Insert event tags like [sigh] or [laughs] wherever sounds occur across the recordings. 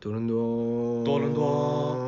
多伦多，多伦多多伦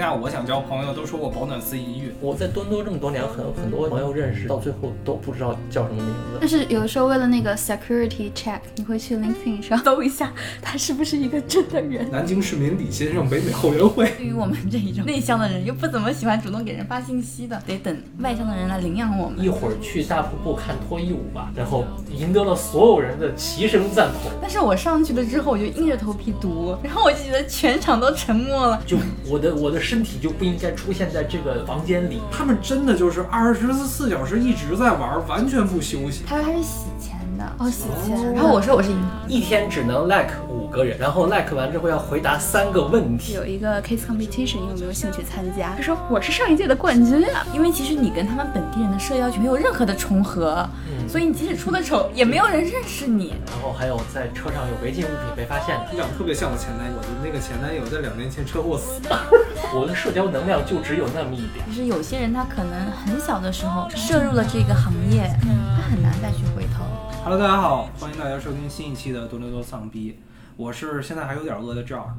价我想交朋友都说我保暖思淫欲，我在多伦多这么多年，很很多朋友认识，到最后都不知道叫什么名字。但是有的时候为了那个 security check，你会去 LinkedIn 上搜一下他是不是一个真的人。南京市民李先生北美后援会。对于我们这一种内向的人，又不怎么喜欢主动给人发信息的，得等外向的人来领养我们一。会儿去大瀑布看脱衣舞吧，然后赢得了所有人的齐声赞同。但是我上去了之后，我就硬着头皮读，然后我就觉得全场都沉默了。就我的我的身体就不应该出现在这个房间里。他们真的就是二十四小时一直在玩，完全不休息。他说他是洗钱的，哦，洗钱。然后我说我是银行。一天只能 like 五个人，然后 like 完之后要回答三个问题。有一个 case competition，你有没有兴趣参加？他说我是上一届的冠军啊。因为其实你跟他们本地人的社交圈没有任何的重合，嗯所以你即使出的丑，也没有人认识你。然后还有在车上有违禁物品被发现的，你长得特别像我前男友，我的那个前男友在两年前车祸死了。[laughs] 我的社交能量就只有那么一点。其实有些人他可能很小的时候涉入了这个行业，他很难再去回头。Hello，大家好，欢迎大家收听新一期的多伦多丧逼，我是现在还有点饿的 John，。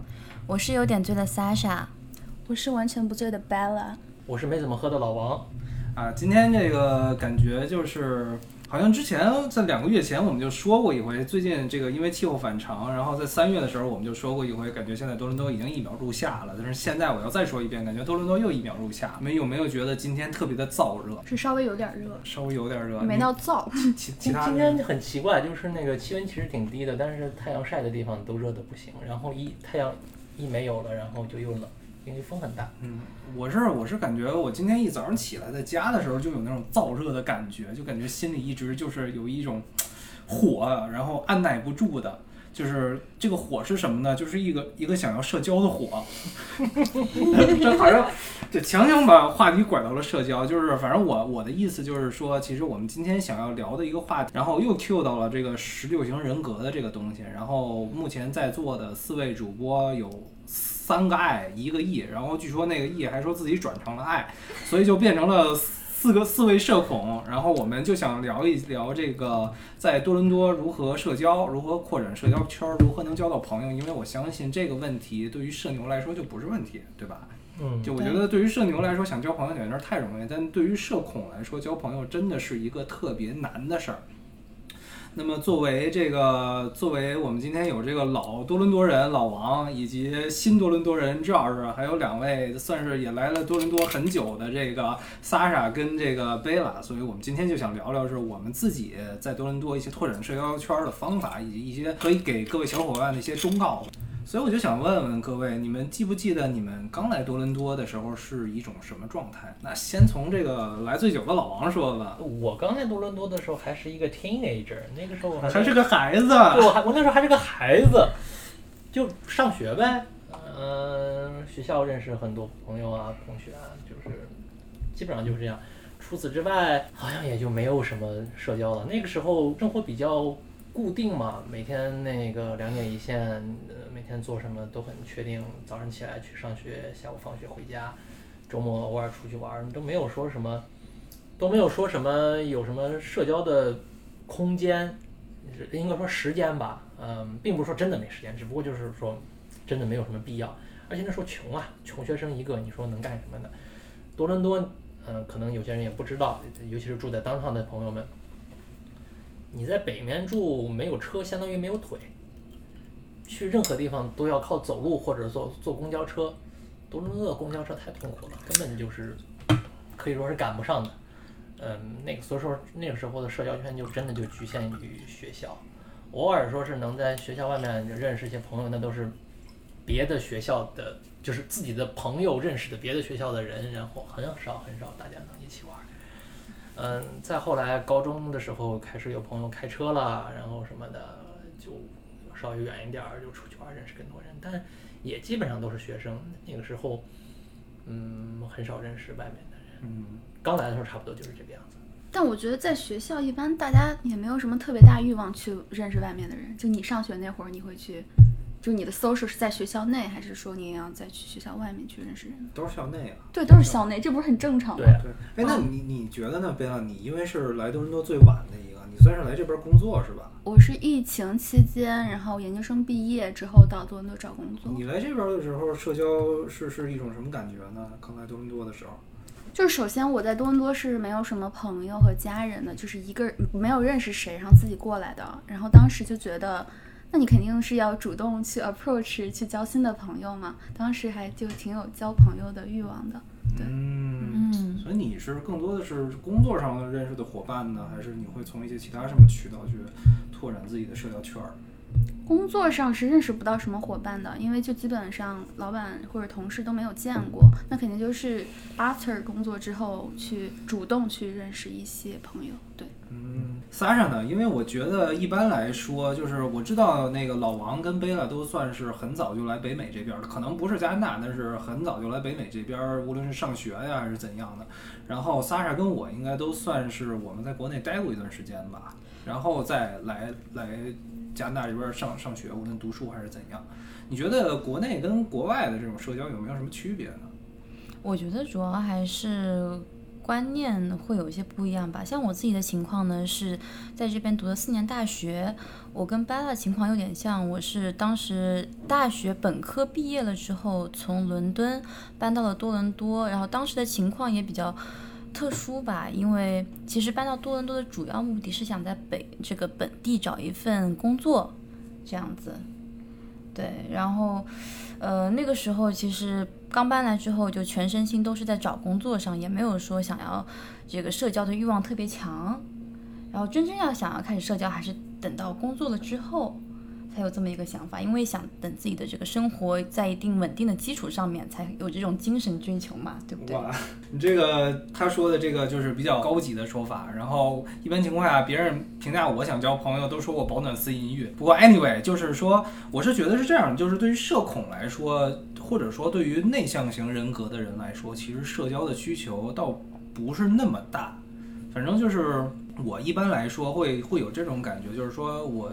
我是有点醉的 Sasha，我是完全不醉的 Bella。我是没怎么喝的老王，啊，今天这个感觉就是，好像之前在两个月前我们就说过一回，最近这个因为气候反常，然后在三月的时候我们就说过一回，感觉现在多伦多已经一秒入夏了。但是现在我要再说一遍，感觉多伦多又一秒入夏。你们有没有觉得今天特别的燥热？是稍微有点热，稍微有点热，没到燥。其其今他今天很奇怪，就是那个气温其实挺低的，但是太阳晒的地方都热的不行，然后一太阳一没有了，然后就又冷，因为风很大。嗯，我是我是感觉我今天一早上起来在家的时候就有那种燥热的感觉，就感觉心里一直就是有一种火，然后按耐不住的。就是这个火是什么呢？就是一个一个想要社交的火，[laughs] 这好像就强行把话题拐到了社交。就是反正我我的意思就是说，其实我们今天想要聊的一个话题，然后又 Q 到了这个十六型人格的这个东西。然后目前在座的四位主播有三个爱，一个 E，然后据说那个 E 还说自己转成了爱，所以就变成了四个四位社恐。然后我们就想聊一聊这个在多伦多如何社交，如何扩展社交圈，如何能交到朋友。因为我相信这个问题对于社牛来说就不是问题，对吧？嗯，就我觉得对于社牛来说，想交朋友简直太容易，但对于社恐来说，交朋友真的是一个特别难的事儿。那么，作为这个，作为我们今天有这个老多伦多人老王，以及新多伦多人朱老师还有两位算是也来了多伦多很久的这个萨莎跟这个贝拉，所以我们今天就想聊聊是我们自己在多伦多一些拓展社交圈的方法，以及一些可以给各位小伙伴的一些忠告。所以我就想问问各位，你们记不记得你们刚来多伦多的时候是一种什么状态？那先从这个来最久的老王说吧，我刚来多伦多的时候还是一个 teenager，那个时候我还还是个孩子。对，我还我那时候还是个孩子，就上学呗。嗯、学校认识很多朋友啊，同学啊，就是基本上就是这样。除此之外，好像也就没有什么社交了。那个时候生活比较固定嘛，每天那个两点一线，呃，每天做什么都很确定。早上起来去上学，下午放学回家，周末偶尔出去玩儿，都没有说什么，都没有说什么有什么社交的空间，应该说时间吧，嗯，并不是说真的没时间，只不过就是说真的没有什么必要。而且那时候穷啊，穷学生一个，你说能干什么呢？多伦多，嗯，可能有些人也不知道，尤其是住在当上的朋友们，你在北面住没有车，相当于没有腿，去任何地方都要靠走路或者坐坐公交车。多伦多的公交车太痛苦了，根本就是可以说是赶不上的。嗯，那个所以说那个时候的社交圈就真的就局限于学校，偶尔说是能在学校外面认识一些朋友，那都是别的学校的，就是自己的朋友认识的别的学校的人，然后很少很少大家。嗯，再后来高中的时候开始有朋友开车了，然后什么的就稍微远一点儿就出去玩，认识更多人，但也基本上都是学生。那个时候，嗯，很少认识外面的人。嗯，刚来的时候差不多就是这个样子。但我觉得在学校一般大家也没有什么特别大欲望去认识外面的人。就你上学那会儿，你会去就你的 social 是在学校内，还是说你也要再去学校外面去认识人？都是校内啊。对，都是校内，这不是很正常吗？对啊，对，哎，那你你觉得呢，贝拉？你因为是来多伦多最晚的一个，你算是来这边工作是吧？我是疫情期间，然后研究生毕业之后到多伦多找工作。你来这边的时候，社交是是一种什么感觉呢？刚来多伦多的时候，就是首先我在多伦多是没有什么朋友和家人的，就是一个人没有认识谁，然后自己过来的。然后当时就觉得，那你肯定是要主动去 approach 去交新的朋友嘛。当时还就挺有交朋友的欲望的。对嗯，嗯，所以你是更多的是工作上认识的伙伴呢，还是你会从一些其他什么渠道去拓展自己的社交圈儿？工作上是认识不到什么伙伴的，因为就基本上老板或者同事都没有见过。那肯定就是 after 工作之后去主动去认识一些朋友。对，嗯，萨莎呢？因为我觉得一般来说，就是我知道那个老王跟贝拉都算是很早就来北美这边的，可能不是加拿大，但是很早就来北美这边，无论是上学呀还是怎样的。然后萨莎跟我应该都算是我们在国内待过一段时间吧，然后再来来加拿大这边上上学，无论读书还是怎样。你觉得国内跟国外的这种社交有没有什么区别呢？我觉得主要还是观念会有一些不一样吧。像我自己的情况呢，是在这边读了四年大学，我跟 Bella 情况有点像，我是当时大学本科毕业了之后，从伦敦搬到了多伦多，然后当时的情况也比较。特殊吧，因为其实搬到多伦多的主要目的是想在北这个本地找一份工作，这样子。对，然后，呃，那个时候其实刚搬来之后，就全身心都是在找工作上，也没有说想要这个社交的欲望特别强。然后真正要想要开始社交，还是等到工作了之后才有这么一个想法，因为想等自己的这个生活在一定稳定的基础上面，才有这种精神追求嘛，对不对？哇，你这个他说的这个就是比较高级的说法。然后一般情况下，别人评价我想交朋友，都说我保暖思淫欲。不过 anyway，就是说，我是觉得是这样，就是对于社恐来说，或者说对于内向型人格的人来说，其实社交的需求倒不是那么大。反正就是我一般来说会会有这种感觉，就是说我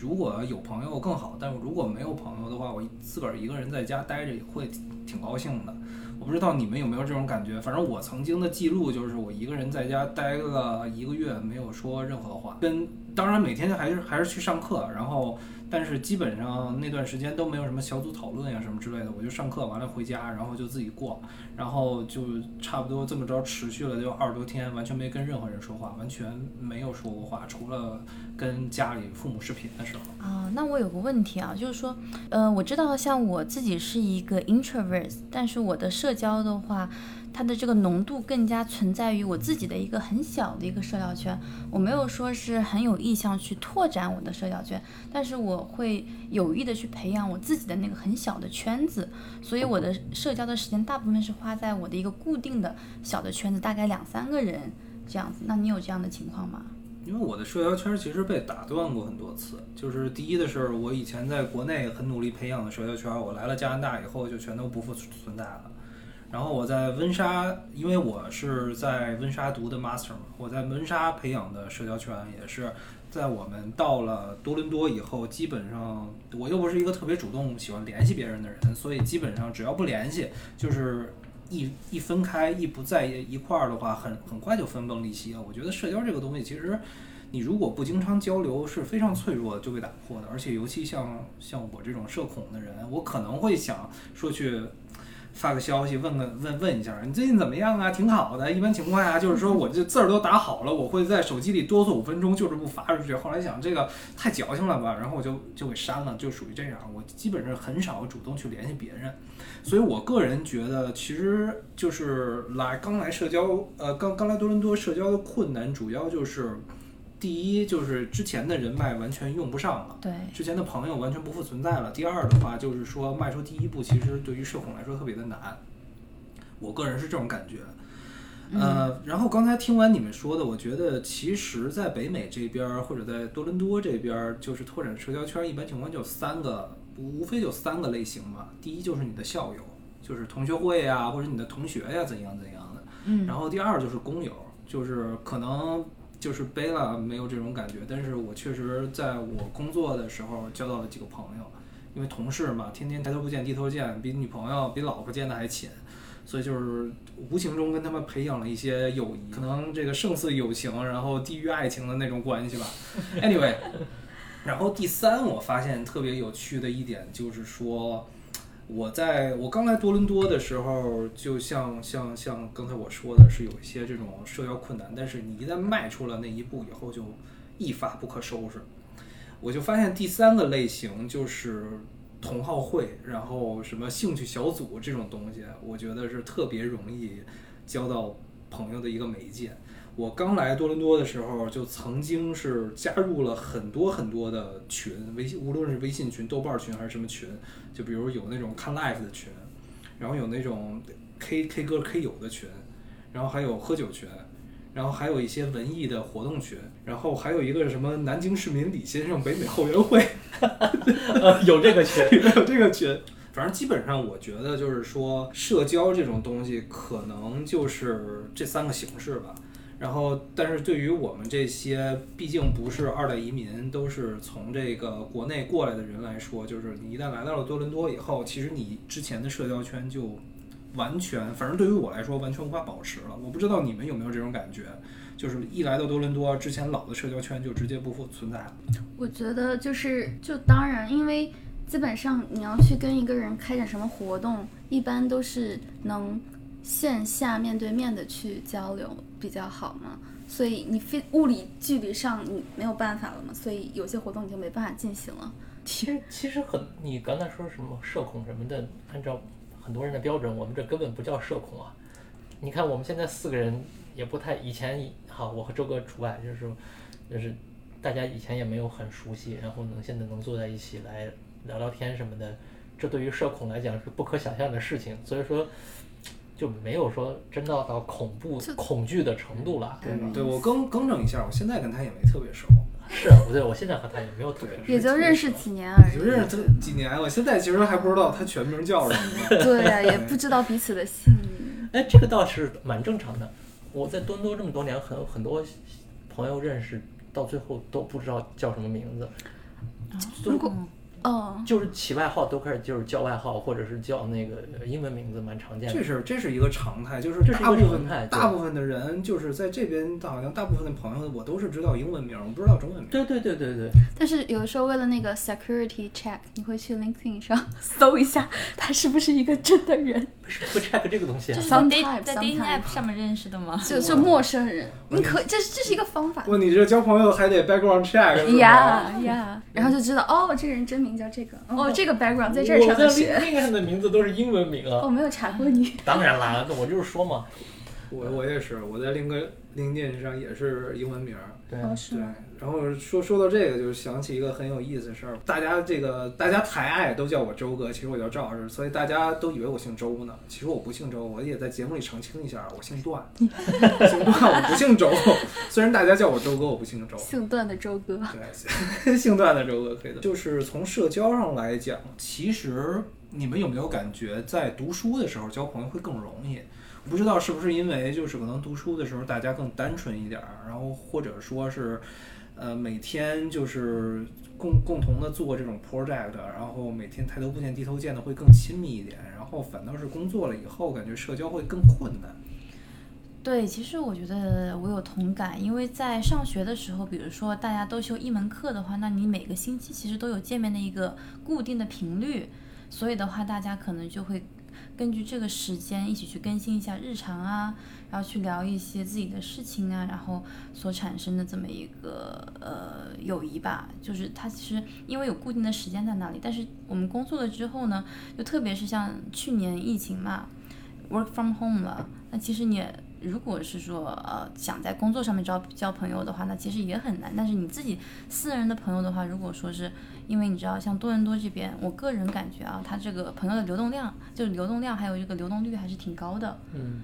如果有朋友更好，但是如果没有朋友的话，我自个儿一个人在家待着也会挺高兴的。我不知道你们有没有这种感觉，反正我曾经的记录就是我一个人在家待了一个月，没有说任何话，跟当然每天还是还是去上课，然后但是基本上那段时间都没有什么小组讨论呀什么之类的，我就上课完了回家，然后就自己过，然后就差不多这么着持续了就二十多天，完全没跟任何人说话，完全没有说过话，除了跟家里父母视频的时候。啊，那我有个问题啊，就是说，呃，我知道像我自己是一个 introvert，但是我的社交的话，它的这个浓度更加存在于我自己的一个很小的一个社交圈，我没有说是很有意向去拓展我的社交圈，但是我会有意的去培养我自己的那个很小的圈子，所以我的社交的时间大部分是花在我的一个固定的小的圈子，大概两三个人这样子。那你有这样的情况吗？因为我的社交圈其实被打断过很多次，就是第一的是我以前在国内很努力培养的社交圈，我来了加拿大以后就全都不复存在了。然后我在温莎，因为我是在温莎读的 master 嘛，我在温莎培养的社交圈也是在我们到了多伦多以后，基本上我又不是一个特别主动喜欢联系别人的人，所以基本上只要不联系，就是一一分开一不在一块儿的话，很很快就分崩离析了。我觉得社交这个东西其实。你如果不经常交流，是非常脆弱的，就被打破的。而且尤其像像我这种社恐的人，我可能会想说去发个消息，问个问问一下，你最近怎么样啊？挺好的。一般情况下就是说，我这字儿都打好了，我会在手机里哆嗦五分钟，就是不发出去。后来想这个太矫情了吧，然后我就就给删了，就属于这样。我基本上很少主动去联系别人，所以我个人觉得，其实就是来刚来社交，呃，刚刚来多伦多社交的困难，主要就是。第一就是之前的人脉完全用不上了，对，之前的朋友完全不复存在了。第二的话就是说迈出第一步，其实对于社恐来说特别的难，我个人是这种感觉。呃，然后刚才听完你们说的，我觉得其实，在北美这边儿或者在多伦多这边儿，就是拓展社交圈，一般情况就三个，无非就三个类型嘛。第一就是你的校友，就是同学会呀，或者你的同学呀，怎样怎样的。嗯然后第二就是工友，就是可能就是贝拉没有这种感觉，但是我确实在我工作的时候交到了几个朋友，因为同事嘛，天天抬头不见低头见，比女朋友、比老婆见的还勤，所以就是无形中跟他们培养了一些友谊，可能这个胜似友情，然后低于爱情的那种关系吧。Anyway，[laughs] 然后第三，我发现特别有趣的一点就是说。我在我刚来多伦多的时候，就像像像刚才我说的，是有一些这种社交困难，但是你一旦迈出了那一步以后，就一发不可收拾。我就发现第三个类型就是同好会，然后什么兴趣小组这种东西，我觉得是特别容易交到朋友的一个媒介。我刚来多伦多的时候，就曾经是加入了很多很多的群，微信无论是微信群、豆瓣群还是什么群，就比如有那种看 live 的群，然后有那种 K K 歌 K 友的群，然后还有喝酒群，然后还有一些文艺的活动群，然后还有一个什么南京市民李先生北美后援会，有这个群，[laughs] 有这个群。反正基本上，我觉得就是说，社交这种东西，可能就是这三个形式吧。然后，但是对于我们这些毕竟不是二代移民，都是从这个国内过来的人来说，就是你一旦来到了多伦多以后，其实你之前的社交圈就完全，反正对于我来说完全无法保持了。我不知道你们有没有这种感觉，就是一来到多伦多，之前老的社交圈就直接不复存在了。我觉得就是就当然，因为基本上你要去跟一个人开展什么活动，一般都是能。线下面对面的去交流比较好嘛，所以你非物理距离上你没有办法了嘛，所以有些活动你就没办法进行了。其实其实很，你刚才说什么社恐什么的，按照很多人的标准，我们这根本不叫社恐啊。你看我们现在四个人也不太，以前好，我和周哥除外，就是就是大家以前也没有很熟悉，然后能现在能坐在一起来聊聊天什么的，这对于社恐来讲是不可想象的事情，所以说。就没有说真的到恐怖恐惧的程度了，对吧？对我更更正一下，我现在跟他也没特别熟。是啊，不对，我现在和他也没有特别熟，也就认识几年而已。就认识几年，我现在其实还不知道他全名叫什么。[laughs] 对呀，[laughs] 也不知道彼此的姓名。哎，这个倒是蛮正常的。我在多伦多这么多年，很很多朋友认识，到最后都不知道叫什么名字。如果哦，就是起外号都开始就是叫外号，或者是叫那个英文名字，蛮常见的。这是这是一个常态，就是大部分大部分的人就是在这边，好像大部分的朋友我都是知道英文名，我不知道中文名。对对对对对。但是有的时候为了那个 security check，你会去 LinkedIn 上 [laughs] 搜一下他是不是一个真的人。为什么会 check 这个东西？就是在 dating app 上面认识的吗？就就陌生人，你可这是这是一个方法。不，你这交朋友还得 background check。呀呀，然后就知道哦，这个人真名叫这个哦。这个 background 在这儿上学，那个上的名字都是英文名啊。我没有查过你。当然啦，我就是说嘛，我我也是，我在另个 LinkedIn 上也是英文名。对对。然后说说到这个，就想起一个很有意思的事儿。大家这个大家抬爱都叫我周哥，其实我叫赵老师，所以大家都以为我姓周呢。其实我不姓周，我也在节目里澄清一下，我姓段。[laughs] 姓段，我不姓周。[laughs] 虽然大家叫我周哥，我不姓周。姓段的周哥。对，[laughs] 姓段的周哥可以的。就是从社交上来讲，其实你们有没有感觉，在读书的时候交朋友会更容易？不知道是不是因为就是可能读书的时候大家更单纯一点儿，然后或者说是。呃，每天就是共共同的做这种 project，然后每天抬头不见低头见的会更亲密一点，然后反倒是工作了以后，感觉社交会更困难。对，其实我觉得我有同感，因为在上学的时候，比如说大家都修一门课的话，那你每个星期其实都有见面的一个固定的频率，所以的话，大家可能就会。根据这个时间一起去更新一下日常啊，然后去聊一些自己的事情啊，然后所产生的这么一个呃友谊吧，就是它其实因为有固定的时间在那里，但是我们工作了之后呢，就特别是像去年疫情嘛，work from home 了，那其实你。如果是说呃想在工作上面交交朋友的话，那其实也很难。但是你自己私人的朋友的话，如果说是因为你知道像多伦多这边，我个人感觉啊，他这个朋友的流动量，就是流动量还有这个流动率还是挺高的。嗯。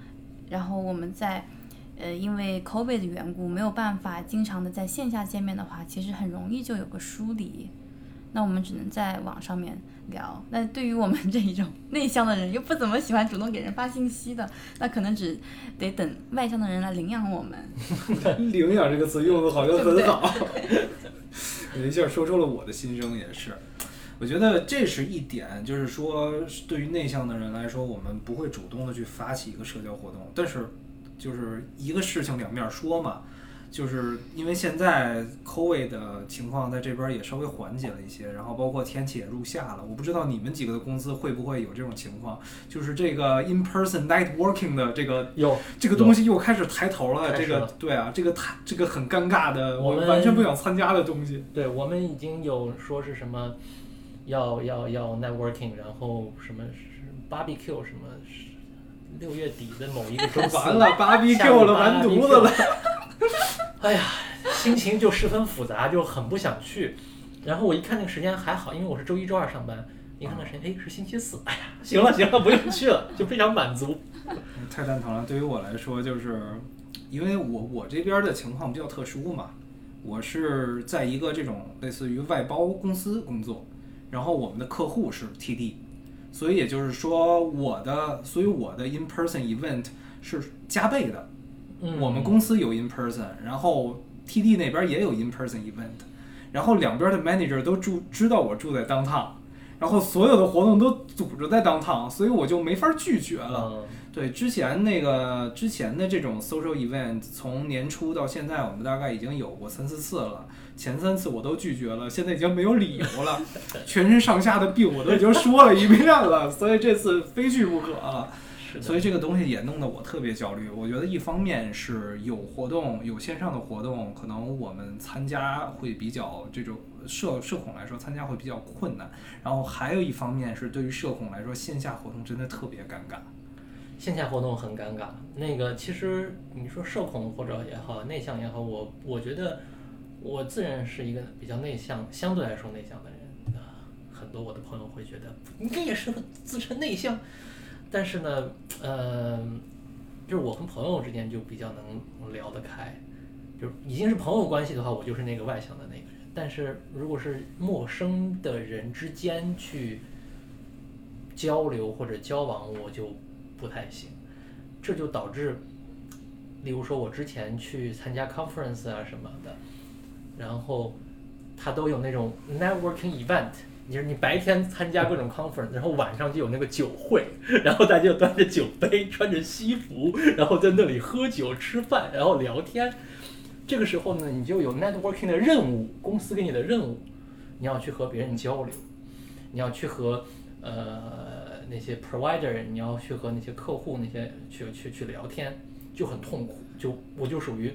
然后我们在呃因为 COVID 的缘故，没有办法经常的在线下见面的话，其实很容易就有个疏离。那我们只能在网上面聊。那对于我们这一种内向的人，又不怎么喜欢主动给人发信息的，那可能只得等外向的人来领养我们。[laughs] [laughs] 领养这个词用的好像很好，[laughs] 一下说出了我的心声，也是。我觉得这是一点，就是说对于内向的人来说，我们不会主动的去发起一个社交活动，但是就是一个事情两面说嘛。就是因为现在 COVID 的情况在这边也稍微缓解了一些，然后包括天气也入夏了。我不知道你们几个的公司会不会有这种情况，就是这个 in person networking 的这个有这个东西又开始抬头了。这个对啊，这个太这个很尴尬的，我我们完全不想参加的东西。对我们已经有说是什么要要要 networking，然后什么是 barbecue 什么是六月底的某一个周四 [laughs] 完了，barbecue 了，完犊子了。[laughs] 哎呀，心情就十分复杂，就很不想去。然后我一看那个时间还好，因为我是周一周二上班，一看那时间，哎，是星期四，哎呀，行了行了，不用去了，[laughs] 就非常满足。太蛋疼了。对于我来说，就是因为我我这边的情况比较特殊嘛，我是在一个这种类似于外包公司工作，然后我们的客户是 TD，所以也就是说我的，所以我的 in person event 是加倍的。嗯，我们公司有 in person，然后 TD 那边也有 in person event，然后两边的 manager 都住知道我住在 downtown，然后所有的活动都组织在 downtown，所以我就没法拒绝了。嗯对，之前那个之前的这种 social event，从年初到现在，我们大概已经有过三四次了。前三次我都拒绝了，现在已经没有理由了，[laughs] 全身上下的病我都已经说了一遍了，所以这次非去不可了。是，所以这个东西也弄得我特别焦虑。我觉得一方面是有活动，有线上的活动，可能我们参加会比较这种社社恐来说参加会比较困难。然后还有一方面是对于社恐来说，线下活动真的特别尴尬。线下活动很尴尬。那个其实你说社恐或者也好，内向也好，我我觉得我自认是一个比较内向，相对来说内向的人。啊，很多我的朋友会觉得你也是个自称内向，但是呢，呃，就是我跟朋友之间就比较能聊得开，就已经是朋友关系的话，我就是那个外向的那个人。但是如果是陌生的人之间去交流或者交往，我就不太行，这就导致，例如说我之前去参加 conference 啊什么的，然后他都有那种 networking event，就是你白天参加各种 conference，然后晚上就有那个酒会，[laughs] 然后大家就端着酒杯，穿着西服，然后在那里喝酒吃饭，然后聊天。这个时候呢，你就有 networking 的任务，公司给你的任务，你要去和别人交流，你要去和呃那些 provider，你要去和那些客户那些去去去聊天，就很痛苦。就我就属于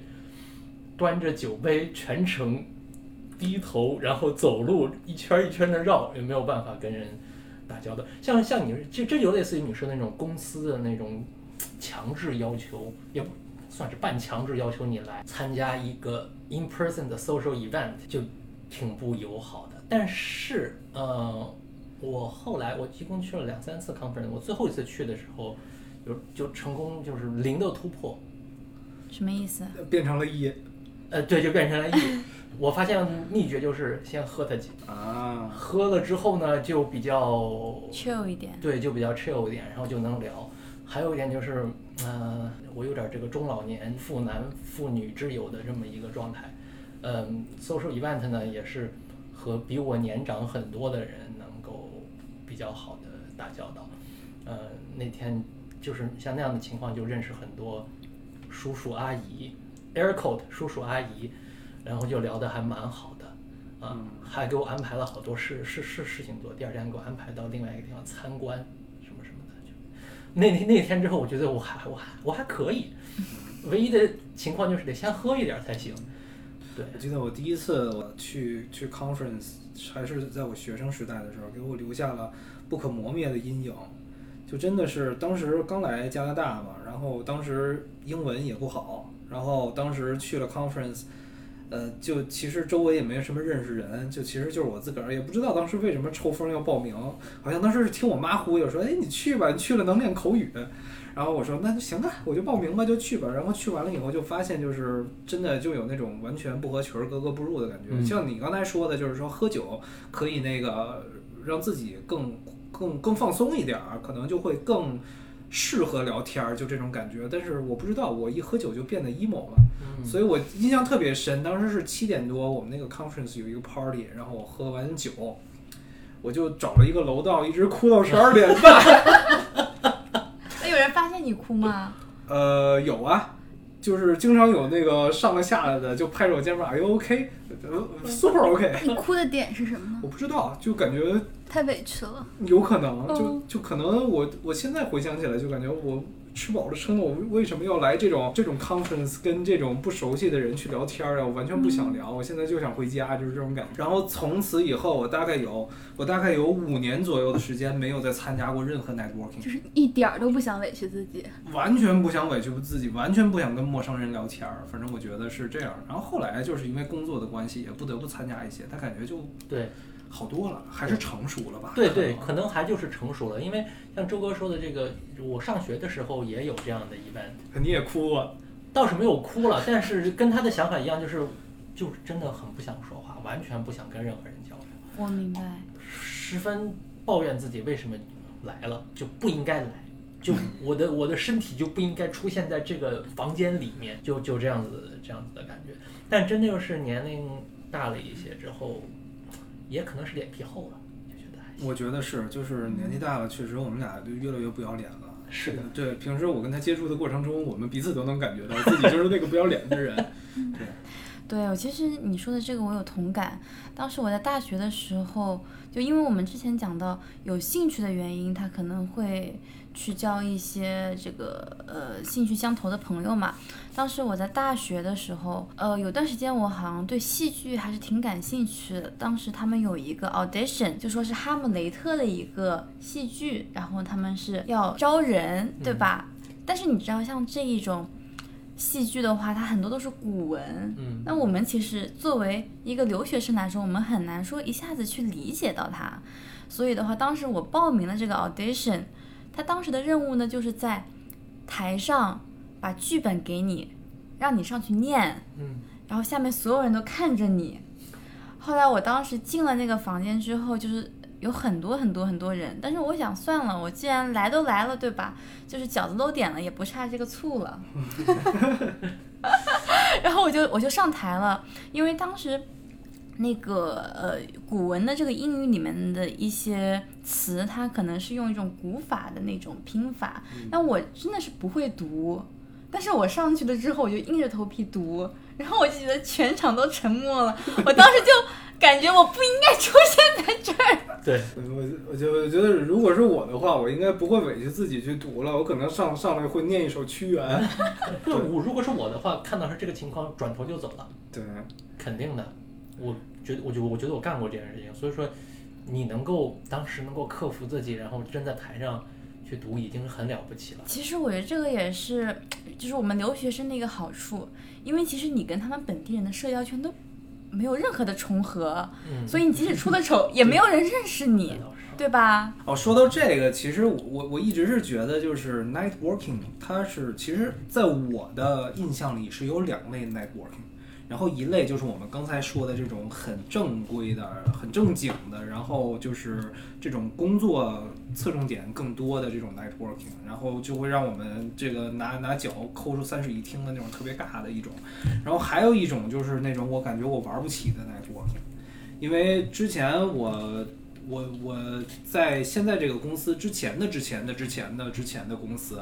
端着酒杯全程低头，然后走路一圈儿一圈的绕，也没有办法跟人打交道。像像你这这就类似于你说那种公司的那种强制要求，也不算是半强制要求你来参加一个 in person 的 social event，就挺不友好的。但是呃，我后来我一共去了两三次 conference，我最后一次去的时候，就就成功就是零的突破，什么意思？变成了一呃，对，就变成了 E。[laughs] 我发现秘诀就是先喝它几，啊，喝了之后呢，就比较 chill 一点。对，就比较 chill 一点，然后就能聊。还有一点就是，呃，我有点这个中老年妇男妇女之友的这么一个状态。嗯，social event 呢，也是和比我年长很多的人能够比较好的打交道。呃，那天就是像那样的情况，就认识很多叔叔阿姨，air code 叔叔阿姨，然后就聊得还蛮好的。啊，还给我安排了好多事事事事情做。第二天给我安排到另外一个地方参观，什么什么的。就那那那天之后，我觉得我还我还我还可以，[laughs] 唯一的情况就是得先喝一点儿才行。对，我记得我第一次我去去 conference 还是在我学生时代的时候，给我留下了不可磨灭的阴影。就真的是当时刚来加拿大嘛，然后当时英文也不好，然后当时去了 conference，呃，就其实周围也没什么认识人，就其实就是我自个儿，也不知道当时为什么抽风要报名，好像当时是听我妈忽悠说，哎，你去吧，你去了能练口语。然后我说那就行啊，我就报名吧，就去吧。然后去完了以后，就发现就是真的就有那种完全不合群儿、格格不入的感觉。嗯像你刚才说的，就是说喝酒可以那个让自己更更更放松一点儿，可能就会更适合聊天儿，就这种感觉。但是我不知道，我一喝酒就变得 emo 了。嗯，所以我印象特别深，当时是七点多，我们那个 conference 有一个 party，然后我喝完酒，我就找了一个楼道，一直哭到十二点半。那 [laughs] 有人发现你哭吗？呃，有啊，就是经常有那个上来下来的，就拍着我肩膀，Are you OK？呃，super OK。你哭的点是什么呢？我不知道，就感觉太委屈了。有可能，就哦就可能我我现在回想起来，就感觉我吃饱了撑了，我为什么要来这种这种 conference 跟这种不熟悉的人去聊天儿啊？我完全不想聊，我现在就想回家，就是这种感觉。然后从此以后，我大概有我大概有五年左右的时间没有再参加过任何 networking，就是一点儿都不想委屈自己。完全不想委屈自己，完全不想跟陌生人聊天儿。反正我觉得是这样。然后后来就是因为工作的关系，也不得不参加一些，他感觉就对好多了，还是成熟了吧？对对，可能还就是成熟了，因为像周哥说的这个，我上学的时候也有这样的 event，你也哭啊。倒是没有哭了，但是跟他的想法一样，就是就是真的很不想说话，完全不想跟任何人交流，我明白。十分抱怨自己为什么来了就不应该来，就 [laughs] 我的我的身体就不应该出现在这个房间里面，就就这样子这样子的感觉。但真的就是年龄大了一些之后，也可能是脸皮厚了，就觉得还行。我觉得是，就是年纪大了，确实我们俩就越来越不要脸了。是的，对，平时我跟他接触的过程中，我们彼此都能感觉到自己就是那个不要脸的人。[laughs] 对，对，我其实你说的这个我有同感。当时我在大学的时候，就因为我们之前讲到有兴趣的原因，他可能会去交一些这个呃兴趣相投的朋友嘛。当时我在大学的时候，呃，有段时间我好像对戏剧还是挺感兴趣的。当时他们有一个 audition，就说是哈姆雷特的一个戏剧，然后他们是要招人，对吧？但是你知道，像这一种戏剧的话，它很多都是古文，嗯，那我们其实作为一个留学生来说，我们很难说一下子去理解到它。所以的话，当时我报名了这个 audition，他当时的任务呢，就是在台上把剧本给你，让你上去念，嗯，然后下面所有人都看着你。后来我当时进了那个房间之后，就是有很多很多很多人，但是我想算了，我既然来都来了，对吧？就是饺子都点了，也不差这个醋了。[laughs] 然后我就我就上台了，因为当时那个呃古文的这个英语里面的一些词，它可能是用一种古法的那种拼法，但我真的是不会读。但是我上去了之后，我就硬着头皮读，然后我就觉得全场都沉默了，我当时就感觉我不应该出现在这儿。[laughs] 对，我我就我觉得，如果是我的话，我应该不会委屈自己去读了，我可能上上来会念一首屈原。[laughs] 对我如果是我的话，看到是这个情况，转头就走了，对，肯定的。我觉得，我就我觉得我干过这件事情，所以说你能够当时能够克服自己，然后站在台上去读，已经是很了不起了。其实我觉得这个也是，[tsk] 就是我们留学生的一个好处，因为其实你跟他们本地人的社交圈都没有任何的重合，嗯，所以你即使出了丑，[laughs] 也没有人认识你对吧？哦，说到这个，其实我我我一直是觉得，就是 networking，它是其实在我的印象里是有两类 networking，然后一类就是我们刚才说的这种很正规的、很正经的，然后就是这种工作侧重点更多的这种 networking，然后就会让我们这个拿拿脚抠出三室一厅的那种特别尬的一种，然后还有一种就是那种我感觉我玩不起的 networking，因为之前我。我我在现在这个公司之前的之前的之前的之前的公司，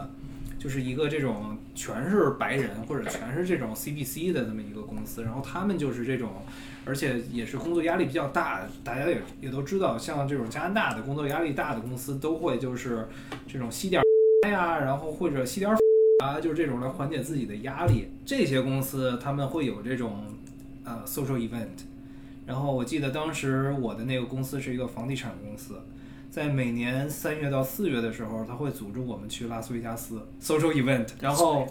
就是一个这种全是白人或者全是这种 CBC 的这么一个公司，然后他们就是这种，而且也是工作压力比较大，大家也也都知道，像这种加拿大的工作压力大的公司都会就是这种吸点儿呀，然后或者吸点啊，就是这种来缓解自己的压力。这些公司他们会有这种呃 social event。然后我记得当时我的那个公司是一个房地产公司，在每年三月到四月的时候，他会组织我们去拉斯维加斯 social event。然后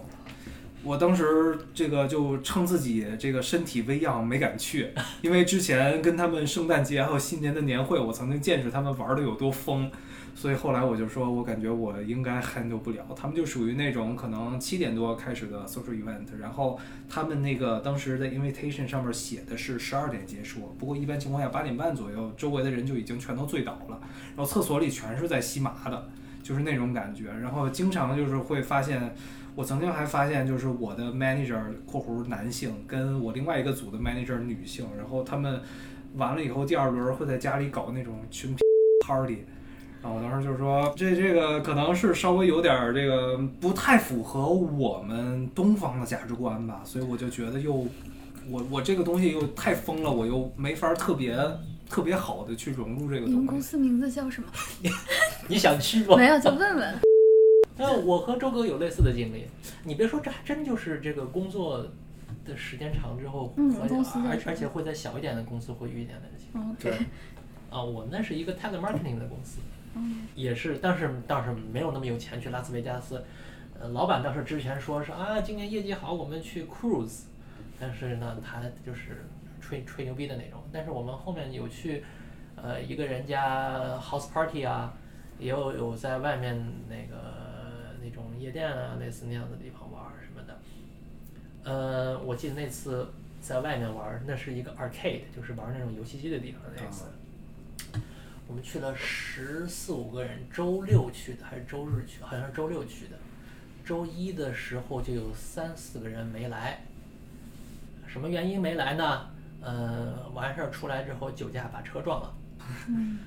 我当时这个就称自己这个身体微恙没敢去，因为之前跟他们圣诞节还有新年的年会，我曾经见识他们玩的有多疯。所以后来我就说，我感觉我应该 handle 不了。他们就属于那种可能七点多开始的 social event，然后他们那个当时的 invitation 上面写的是十二点结束，不过一般情况下八点半左右，周围的人就已经全都醉倒了，然后厕所里全是在吸麻的，就是那种感觉。然后经常就是会发现，我曾经还发现就是我的 manager（ 括弧男性）跟我另外一个组的 manager 女性，然后他们完了以后第二轮会在家里搞那种群 [laughs] party。然后我当时就说，这这个可能是稍微有点儿这个不太符合我们东方的价值观吧，所以我就觉得又，我我这个东西又太疯了，我又没法儿特别特别好的去融入这个你们公。司名字叫什么？[laughs] 你想去吗？[laughs] 没有，就问问。[laughs] 那我和周哥有类似的经历。你别说，这还真就是这个工作的时间长之后，嗯会公司在而而且会在小一点的公司会遇见的情况。对 OK，啊，我们那是一个 telemarketing 的公司，嗯也是，但是倒是没有那么有钱去拉斯维加斯。呃，老板倒是之前说是啊，今年业绩好，我们去 cruise，但是呢，他就是吹吹牛逼的那种。但是我们后面有去，呃，一个人家 house party 啊，也有有在外面那个那种夜店啊，类似那样的地方玩儿什么的。呃，我记得那次在外面玩儿，那是一个 arcade，就是玩那种游戏机的地方那次。我们去了十四五个人，周六去的还是周日去？好像是周六去的。周一的时候就有三四个人没来，什么原因没来呢？呃，完事儿出来之后酒驾把车撞了，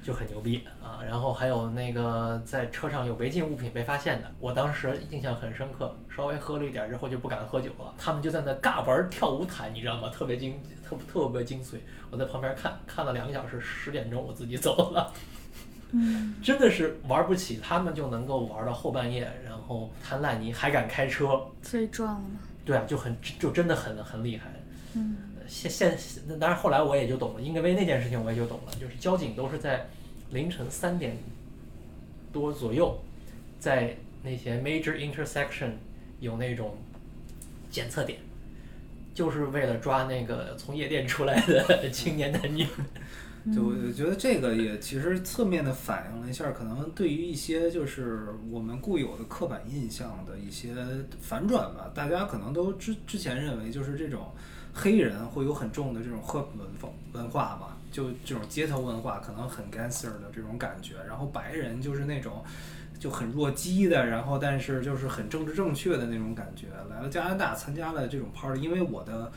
就很牛逼啊。然后还有那个在车上有违禁物品被发现的，我当时印象很深刻，稍微喝了一点儿之后就不敢喝酒了。他们就在那尬玩跳舞毯，你知道吗？特别精，特特别精髓。我在旁边看，看了两个小时，十点钟我自己走了。嗯，真的是玩不起，他们就能够玩到后半夜，然后摊烂泥，还敢开车，所以撞了吗？对啊，就很就真的很很厉害。嗯现现，那当然后来我也就懂了，因为那件事情我也就懂了，就是交警都是在凌晨三点多左右，在那些 major intersection 有那种检测点，就是为了抓那个从夜店出来的 [laughs] 青年男女。[laughs] 就我觉得这个也其实侧面的反映了一下，可能对于一些就是我们固有的刻板印象的一些反转吧。大家可能都之之前认为就是这种黑人会有很重的这种黑文风文化吧，就这种街头文化可能很 gangster 的这种感觉，然后白人就是那种。就很弱鸡的，然后但是就是很政治正确的那种感觉。来了加拿大参加了这种 party，因为我的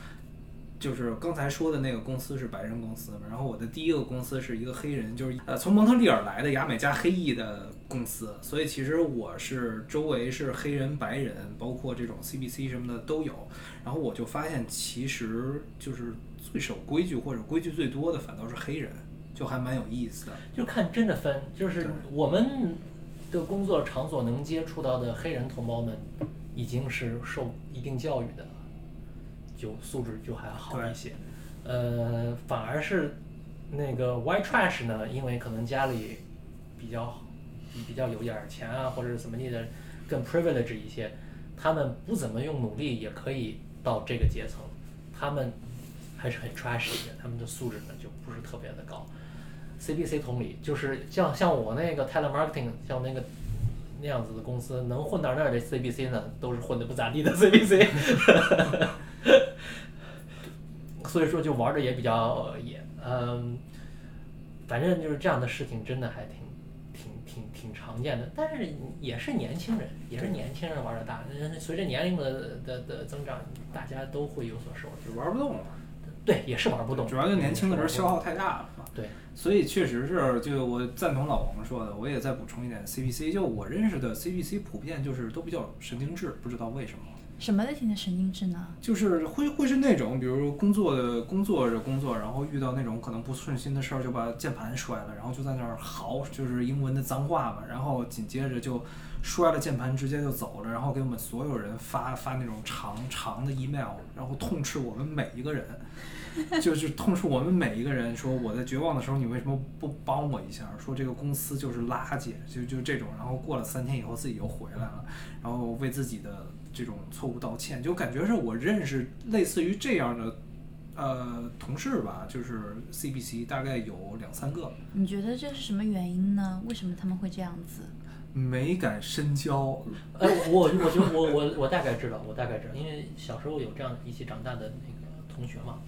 就是刚才说的那个公司是白人公司嘛，然后我的第一个公司是一个黑人，就是呃从蒙特利尔来的牙买加黑裔的公司，所以其实我是周围是黑人、白人，包括这种 CBC 什么的都有。然后我就发现，其实就是最守规矩或者规矩最多的反倒是黑人，就还蛮有意思的。就看真的分，就是我们的工作场所能接触到的黑人同胞们，已经是受一定教育的，就素质就还好一些。呃，反而是那个 white trash 呢，因为可能家里比较比比较有点儿钱啊，或者是怎么地的，更 privilege 一些，他们不怎么用努力也可以到这个阶层，他们还是很 trashy 的，他们的素质呢就不是特别的高。CBC 同理，就是像像我那个 telemarketing，像那个那样子的公司，能混到那儿的 CBC 呢，都是混的不咋地的 CBC，[laughs] [laughs] 所以说就玩的也比较野，嗯，反正就是这样的事情，真的还挺挺挺挺常见的，但是也是年轻人，也是年轻人玩的大，嗯随着年龄的的的增长，大家都会有所受就玩不动了，对，也是玩不动，主要就年轻的时候消耗太大了嘛。对，所以确实是，就我赞同老王说的，我也再补充一点，CPC 就我认识的 CPC 普遍就是都比较神经质，不知道为什么。什么类型的神经质呢？就是会会是那种，比如工作的工作着工作，然后遇到那种可能不顺心的事儿，就把键盘摔了，然后就在那儿嚎，就是英文的脏话嘛，然后紧接着就摔了键盘，直接就走了，然后给我们所有人发发那种长长的 email，然后痛斥我们每一个人，就是痛斥我们每一个人，说我在绝望的时候你为什么不帮我一下？说这个公司就是垃圾，就就这种，然后过了三天以后自己又回来了，然后为自己的这种错误道歉，就感觉是我认识类似于这样的呃同事吧，就是 CBC 大概有两三个，你觉得这是什么原因呢？为什么他们会这样子？没敢深交，呃，我我就我我我大概知道，我大概知道，因为小时候有这样一起长大的那个同学嘛，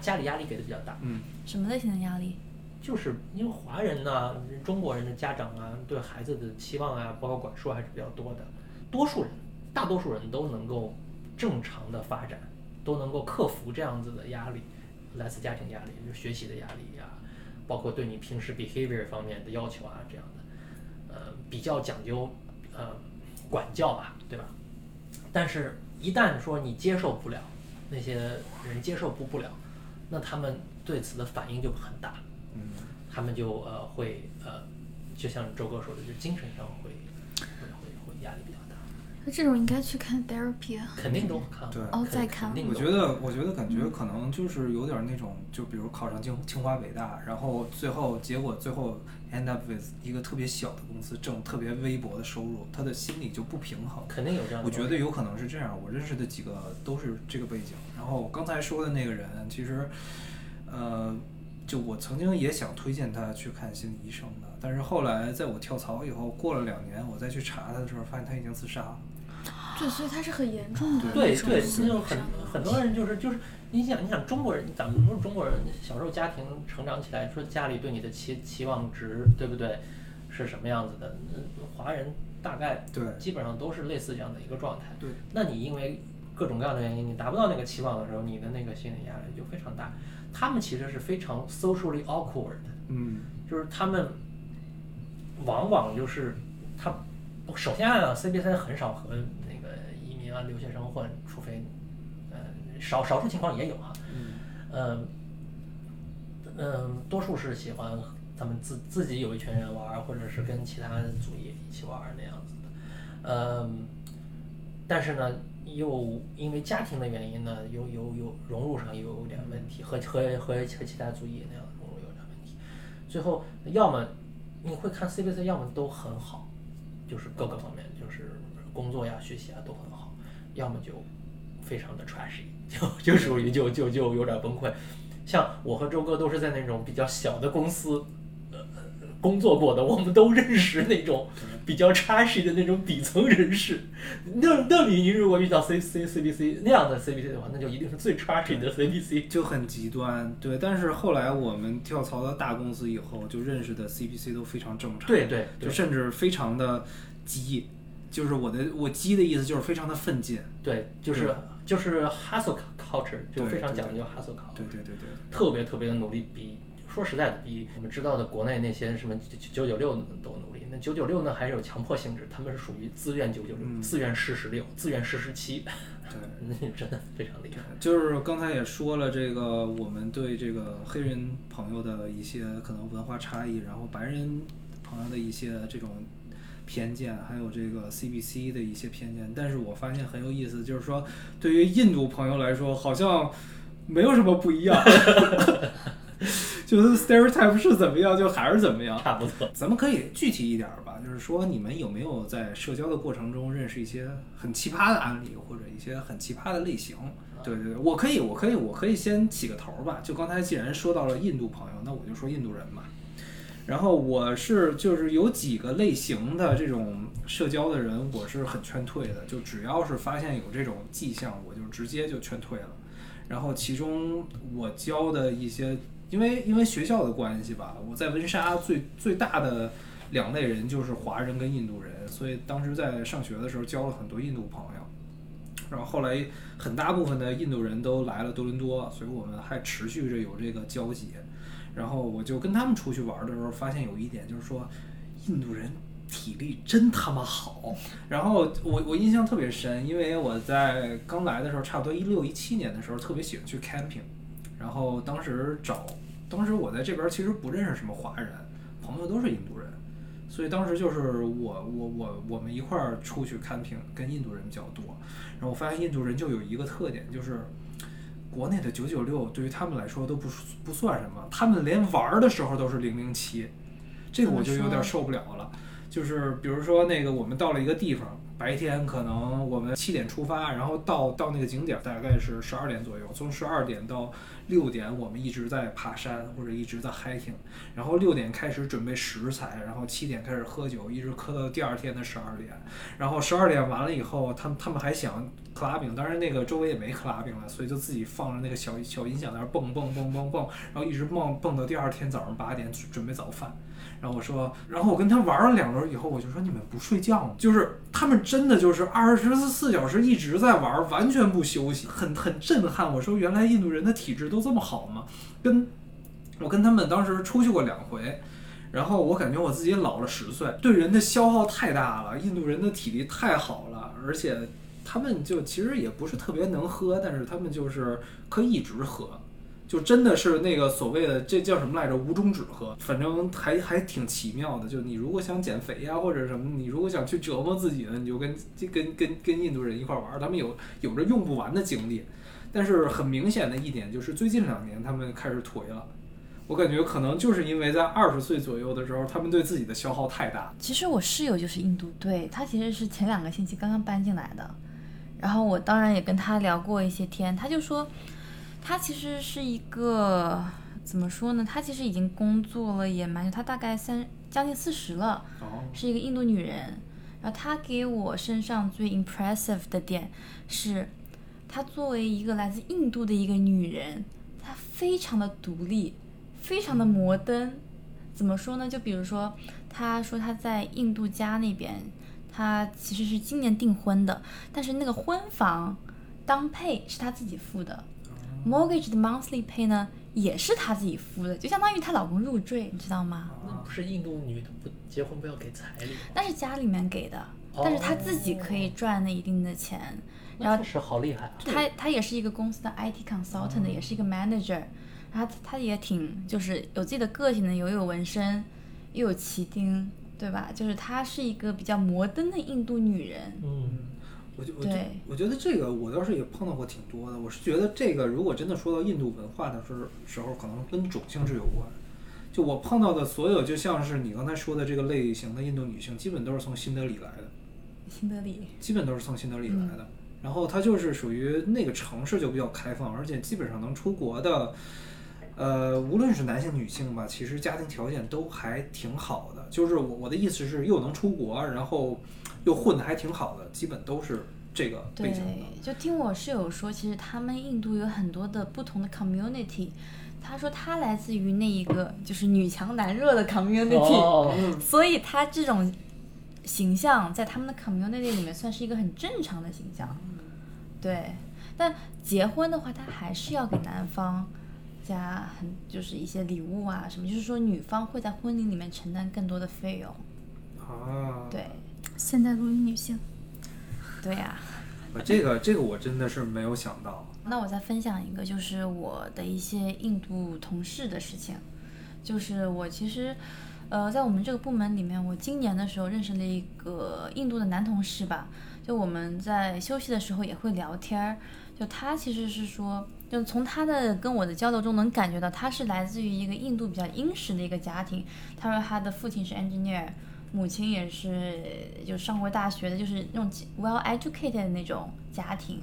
家里压力给的比较大，嗯，什么类型的压力？就是因为华人呐、中国人的家长啊，对孩子的期望啊，包括管束还是比较多的。多数人，大多数人都能够正常的发展，都能够克服这样子的压力，来自家庭压力，就是学习的压力呀、包括对你平时 behavior 方面的要求啊这样的，呃，比较讲究呃管教吧，对吧？但是，一旦说你接受不了，那些人接受不不了，那他们对此的反应就很大，嗯，他们就呃会呃，就像周哥说的，就精神上会会会会压力比较大，那这种应该去看 therapy 啊。肯定都看，对。哦肯再看。我觉得，我觉得感觉可能就是有点那种，就比如考上清清华北大，然后最后结果最后 end up with 一个特别小的公司，挣特别微薄的收入，他的心理就不平衡。肯定有这样的我。觉得有可能是这样，我认识的几个都是这个背景。然后刚才说的那个人，其实，呃，就我曾经也想推荐他去看心理医生的，但是后来在我跳槽以后，过了两年，我再去查他的时候，发现他已经自杀了。对，所以他是很严重的对对，那种心理那种很很多人就是就是，你想你想中国人，咱们说中国人小时候家庭成长起来，说家里对你的期期望值，对不对？是什么样子的？嗯华人大概对基本上都是类似这样的一个状态。对，那你因为各种各样的原因，你达不到那个期望的时候，你的那个心理压力就非常大。他们其实是非常 socially awkward 的，嗯就是他们往往就是他首先啊，CBC 很少和那个移民啊、留学生混，除非呃少少数情况也有啊，嗯。嗯嗯，多数是喜欢咱们自自己有一群人玩，或者是跟其他组也一起玩那样子的，嗯，但是呢，又因为家庭的原因呢，有有有融入上又有点问题，和和和和其他组也那样融入有点问题，最后要么你会看 CBC，要么都很好，就是各个方面，就是工作呀、学习啊都很好，要么就非常的 trashy，就 [laughs] 就属于就就就有点崩溃。像我和周哥都是在那种比较小的公司，呃，工作过的，我们都认识那种比较 trashy 的那种底层人士。那那里，你如果遇到 C C C B C 那样的 C B C 的话，那就一定是最 trashy 的 C B C。就很极端，对。但是后来我们跳槽到大公司以后，就认识的 C B C 都非常正常，对对对就甚至非常的激，就是我的我激的意思就是非常的奋进，对，就是对就是 hustle culture，就非常讲究 hustle culture。对对对对，特别特别的努力，比说实在的，比我们知道的国内那些什么九九六都努力。那九九六呢，还是有强迫性质，他们是属于自愿九九六，嗯自愿试十六，自愿试十七，对。[laughs] 那真的非常厉害。就是刚才也说了，这个我们对这个黑人朋友的一些可能文化差异，然后白人朋友的一些这种偏见，还有这个 CBC 的一些偏见。但是我发现很有意思，就是说对于印度朋友来说，好像没有什么不一样，[laughs] 就是 stereotype 是怎么样，就还是怎么样。差不多。咱们可以具体一点儿吧，就是说你们有没有在社交的过程中认识一些很奇葩的案例，或者一些很奇葩的类型？对对对，我可以，我可以，我可以先起个头儿吧。就刚才既然说到了印度朋友，那我就说印度人吧。然后我是就是有几个类型的这种社交的人，我是很劝退的。就只要是发现有这种迹象，我就直接就劝退了。然后其中我教的一些，因为因为学校的关系吧，我在温莎最最大的两类人就是华人跟印度人，所以当时在上学的时候交了很多印度朋友。然后后来很大部分的印度人都来了多伦多，所以我们还持续着有这个交集。然后我就跟他们出去玩的时候，发现有一点就是说，印度人体力真他妈好。然后我我印象特别深，因为我在刚来的时候，差不多一六一七年的时候，特别喜欢去 camping。然后当时找，当时我在这边其实不认识什么华人，朋友都是印度人，所以当时就是我我我我们一块儿出去 camping，跟印度人比较多。然后我发现印度人就有一个特点，就是国内的九九六对于他们来说都不不算什么，他们连玩儿的时候都是零零七，这个我就有点受不了了。就是比如说那个我们到了一个地方，白天可能我们七点出发，然后到到那个景点大概是十二点左右，从十二点到六点我们一直在爬山或者一直在 hiking，然后六点开始准备食材，然后七点开始喝酒，一直喝到第二天的十二点，然后十二点完了以后，他们他们还想 clubbing，当然那个周围也没 clubing 了，所以就自己放着那个小小音响在那蹦蹦蹦蹦蹦，然后一直蹦蹦到第二天早上八点准备早饭。然后我说，然后我跟他玩了两轮以后，我就说你们不睡觉吗？就是他们真的就是二十四小时一直在玩，完全不休息，很很震撼。我说原来印度人的体质都这么好吗？跟我跟他们当时出去过两回，然后我感觉我自己老了十岁，对人的消耗太大了。印度人的体力太好了，而且他们就其实也不是特别能喝，但是他们就是可以一直喝。就真的是那个所谓的这叫什么来着？无终止喝，反正还还挺奇妙的。就你如果想减肥呀，或者什么，你如果想去折磨自己呢，你就跟跟跟跟印度人一块玩，他们有有着用不完的精力。但是很明显的一点就是，最近两年他们开始颓了。我感觉可能就是因为在二十岁左右的时候，他们对自己的消耗太大。其实我室友就是印度，对他其实是前两个星期刚刚搬进来的。然后我当然也跟他聊过一些天，他就说。她其实是一个怎么说呢？她其实已经工作了也蛮久，她大概三将近四十了，是一个印度女人。然后她给我身上最 impressive 的点是，她作为一个来自印度的一个女人，她非常的独立，非常的摩登。怎么说呢？就比如说，她说她在印度家那边，她其实是今年订婚的，但是那个婚房当配是她自己付的。Mortgage 的 monthly pay 呢，也是她自己付的，就相当于她老公入赘，你知道吗？那不是印度女的不结婚不要给彩礼吗？那是家里面给的，但是她自己可以赚那一定的钱。然后是好厉害。她她也是一个公司的 IT consultant，也是一个 manager。然后她也挺就是有自己的个性的，又有纹身，又有旗钉，对吧？就是她是一个比较摩登的印度女人。嗯。我就我就我觉得这个我倒是也碰到过挺多的。我是觉得这个如果真的说到印度文化的时时候，可能跟种姓制有关。就我碰到的所有，就像是你刚才说的这个类型的印度女性，基本都是从新德里来的。新德里。基本都是从新德里来的。然后她就是属于那个城市就比较开放，而且基本上能出国的，呃，无论是男性女性吧，其实家庭条件都还挺好的。就是我我的意思是，又能出国，然后。又混的还挺好的，基本都是这个背景对，就听我室友说，其实他们印度有很多的不同的 community。他说他来自于那一个就是女强男弱的 community，[laughs] 所以他这种形象在他们的 community 里面算是一个很正常的形象。对，但结婚的话，他还是要给男方加很就是一些礼物啊什么，就是说女方会在婚礼里面承担更多的费用。啊，对。现代主义女性，对呀，这个这个我真的是没有想到。那我再分享一个，就是我的一些印度同事的事情。就是我其实，呃，在我们这个部门里面，我今年的时候认识了一个印度的男同事吧。就我们在休息的时候也会聊天儿。就他其实是说，就从他的跟我的交流中能感觉到，他是来自于一个印度比较殷实的一个家庭。他说他的父亲是 engineer。母亲也是，就上过大学的，就是那种 well educated 的那种家庭，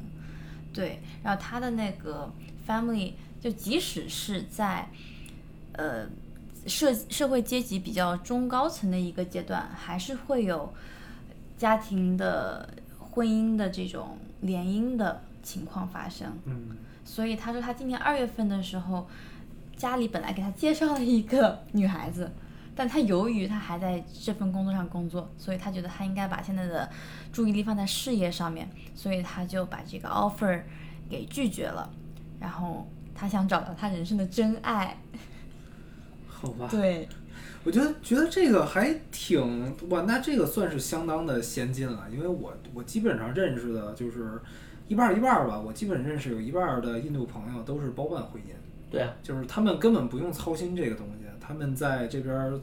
对。然后他的那个 family，就即使是在，呃，社社会阶级比较中高层的一个阶段，还是会有家庭的婚姻的这种联姻的情况发生。嗯。所以他说，他今年二月份的时候，家里本来给他介绍了一个女孩子。但他由于他还在这份工作上工作，所以他觉得他应该把现在的注意力放在事业上面，所以他就把这个 offer 给拒绝了。然后他想找到他人生的真爱。[laughs] 好吧。对，我觉得觉得这个还挺哇，那这个算是相当的先进了，因为我我基本上认识的就是一半一半吧，我基本认识有一半的印度朋友都是包办婚姻。对啊，就是他们根本不用操心这个东西。他们在这边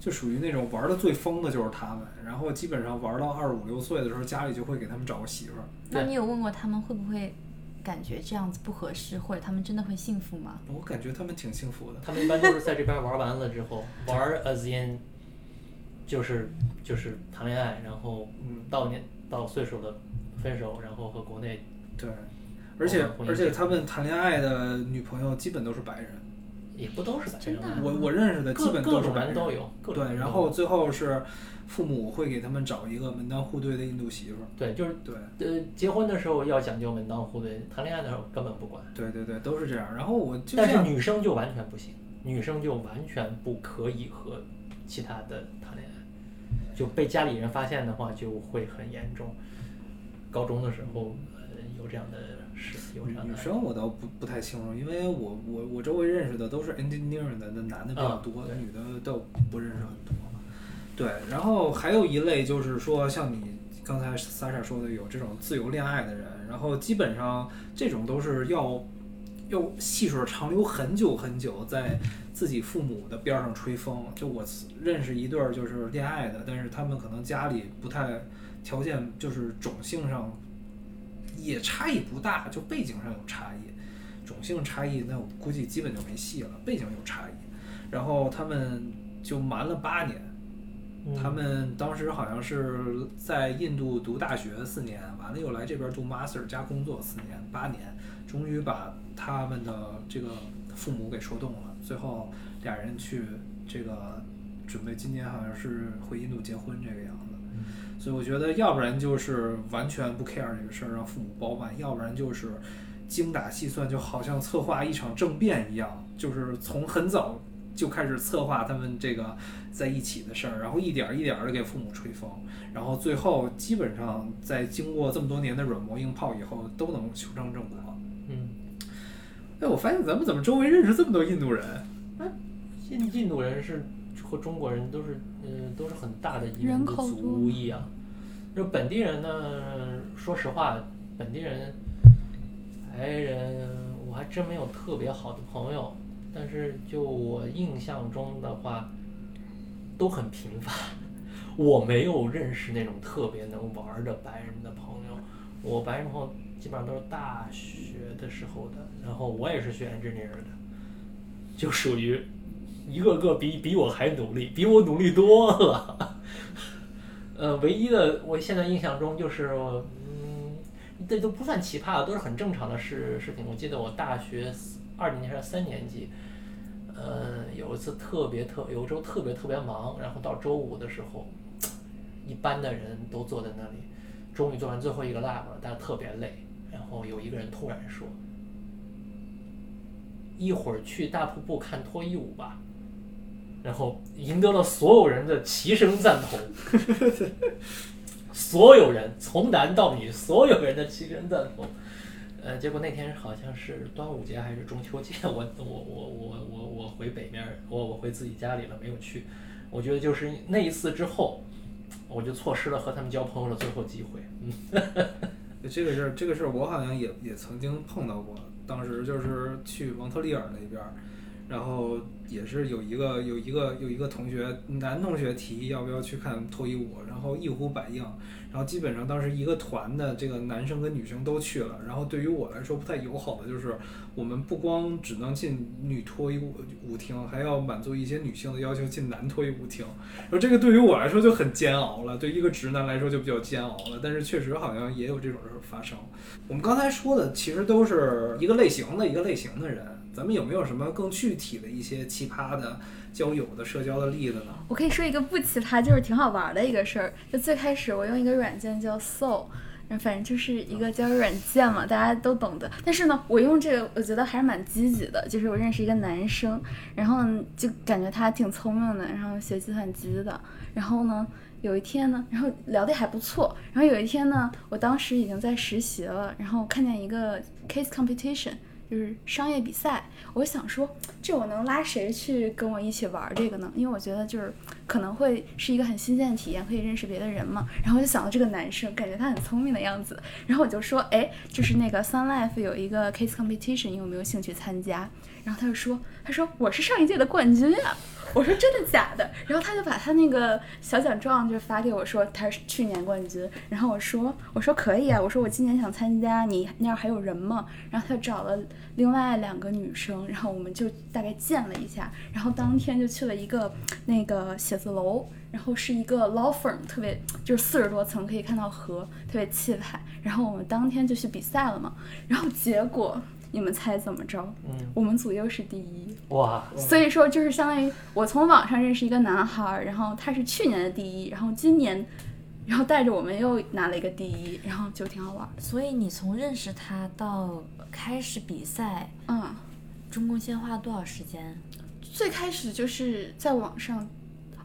就属于那种玩的最疯的，就是他们。然后基本上玩到二五六岁的时候，家里就会给他们找个媳妇儿。那你有问过他们会不会感觉这样子不合适，或者他们真的会幸福吗？我感觉他们挺幸福的。他们一般都是在这边玩完了之后，[laughs] 玩 as in 就是就是谈恋爱，然后嗯到年到岁数的分手，然后和国内对，而且而且他们谈恋爱的女朋友基本都是白人。也不都是白人，我我认识的基本都是白人都有。对，然后最后是父母会给他们找一个门当户对的印度媳妇儿。对，就是对。呃，结婚的时候要讲究门当户对，谈恋爱的时候根本不管。对对对，都是这样。然后我，但是女生就完全不行，女生就完全不可以和其他的谈恋爱，就被家里人发现的话就会很严重。高中的时候，呃，有有这样的事，有这样的女生我倒不不太清楚，因为我我我周围认识的都是 engineering 的，那男的比较啊多，对女的倒不认识很多。对，然后还有一类就是说，像你刚才 Sasha 说的，有这种自由恋爱的人，然后基本上这种都是要要细水长流很久很久，在自己父母的边儿上吹风。就我认识一对儿就是恋爱的，但是他们可能家里不太条件，就是种姓上也差异不大，就背景上有差异，种姓差异那我估计基本就没戏了，背景有差异，然后他们就瞒了八年。嗯他们当时好像是在印度读大学四年，完了又来这边读 master 加工作四年，八年，终于把他们的这个父母给说动了。最后俩人去这个准备今年好像是回印度结婚这个样子。所以我觉得，要不然就是完全不 care 这个事儿，让父母包办；要不然就是精打细算，就好像策划一场政变一样，就是从很早就开始策划他们这个在一起的事儿，然后一点儿一点的给父母吹风，然后最后基本上在经过这么多年的软磨硬泡以后，都能修成正果。嗯，哎，我发现咱们怎么周围认识这么多印度人？印印度人是和中国人都是，呃，都是很大的移民的人口多族裔啊。就本地人呢，说实话，本地人白人我还真没有特别好的朋友，但是就我印象中的话，都很平凡。我没有认识那种特别能玩儿的白人的朋友，我白人朋友基本上都是大学的时候的，然后我也是学 engineer 的，就属于一个个比比我还努力，比我努力多了。[laughs] 呃，唯一的我现在印象中就是，嗯，这都不算奇葩，都是很正常的事事情。我记得我大学二年级还是三年级，呃，有一次特别特，有一周特别特别忙，然后到周五的时候，一般的人都坐在那里，终于做完最后一个 lab 了，但是特别累。然后有一个人突然说：“一会儿去大瀑布看脱衣舞吧。”然后赢得了所有人的齐声赞同，[laughs] 所有人从男到女，所有人的齐声赞同。呃，结果那天好像是端午节还是中秋节，我我我我我我回北面，我我回自己家里了，没有去。我觉得就是那一次之后，我就错失了和他们交朋友的最后机会。嗯，[laughs] 这个事儿，这个事儿我好像也也曾经碰到过。当时就是去蒙特利尔那边，然后也是有一个有一个有一个同学男同学提议要不要去看脱衣舞，然后一呼百应，然后基本上当时一个团的这个男生跟女生都去了，然后对于我来说不太友好的就是我们不光只能进女脱衣舞舞厅，还要满足一些女性的要求进男脱衣舞厅，然后这个对于我来说就很煎熬了，对一个直男来说就比较煎熬了，但是确实好像也有这种事发生。我们刚才说的其实都是一个类型的一个类型的人，咱们有没有什么更具体的一些奇葩的交友的社交的例子呢？我可以说一个不奇葩，就是挺好玩的一个事儿。就最开始我用一个软件叫 Soul，然后反正就是一个交友软件嘛，大家都懂得。但是呢，我用这个我觉得还是蛮积极的，就是我认识一个男生，然后就感觉他挺聪明的，然后学计算机的，然后呢。有一天呢，然后聊得还不错。然后有一天呢，我当时已经在实习了，然后看见一个 case competition，就是商业比赛。我想说，这我能拉谁去跟我一起玩这个呢？因为我觉得就是可能会是一个很新鲜的体验，可以认识别的人嘛。然后就想到这个男生，感觉他很聪明的样子。然后我就说，哎，就是那个 Sun Life 有一个 case competition，你有没有兴趣参加？然后他就说，他说我是上一届的冠军啊。[laughs] 我说真的假的？然后他就把他那个小奖状就发给我说他是去年冠军。然后我说我说可以啊，我说我今年想参加，你那儿还有人吗？然后他找了另外两个女生，然后我们就大概见了一下，然后当天就去了一个那个写字楼，然后是一个 law firm，特别就是四十多层可以看到河，特别气派。然后我们当天就去比赛了嘛，然后结果你们猜怎么着？嗯，我们组又是第一。哇，所以说，就是相当于我从网上认识一个男孩，然后他是去年的第一，然后今年，然后带着我们又拿了一个第一，然后就挺好玩。所以你从认识他到开始比赛，嗯，中共先花了多少时间？最开始就是在网上，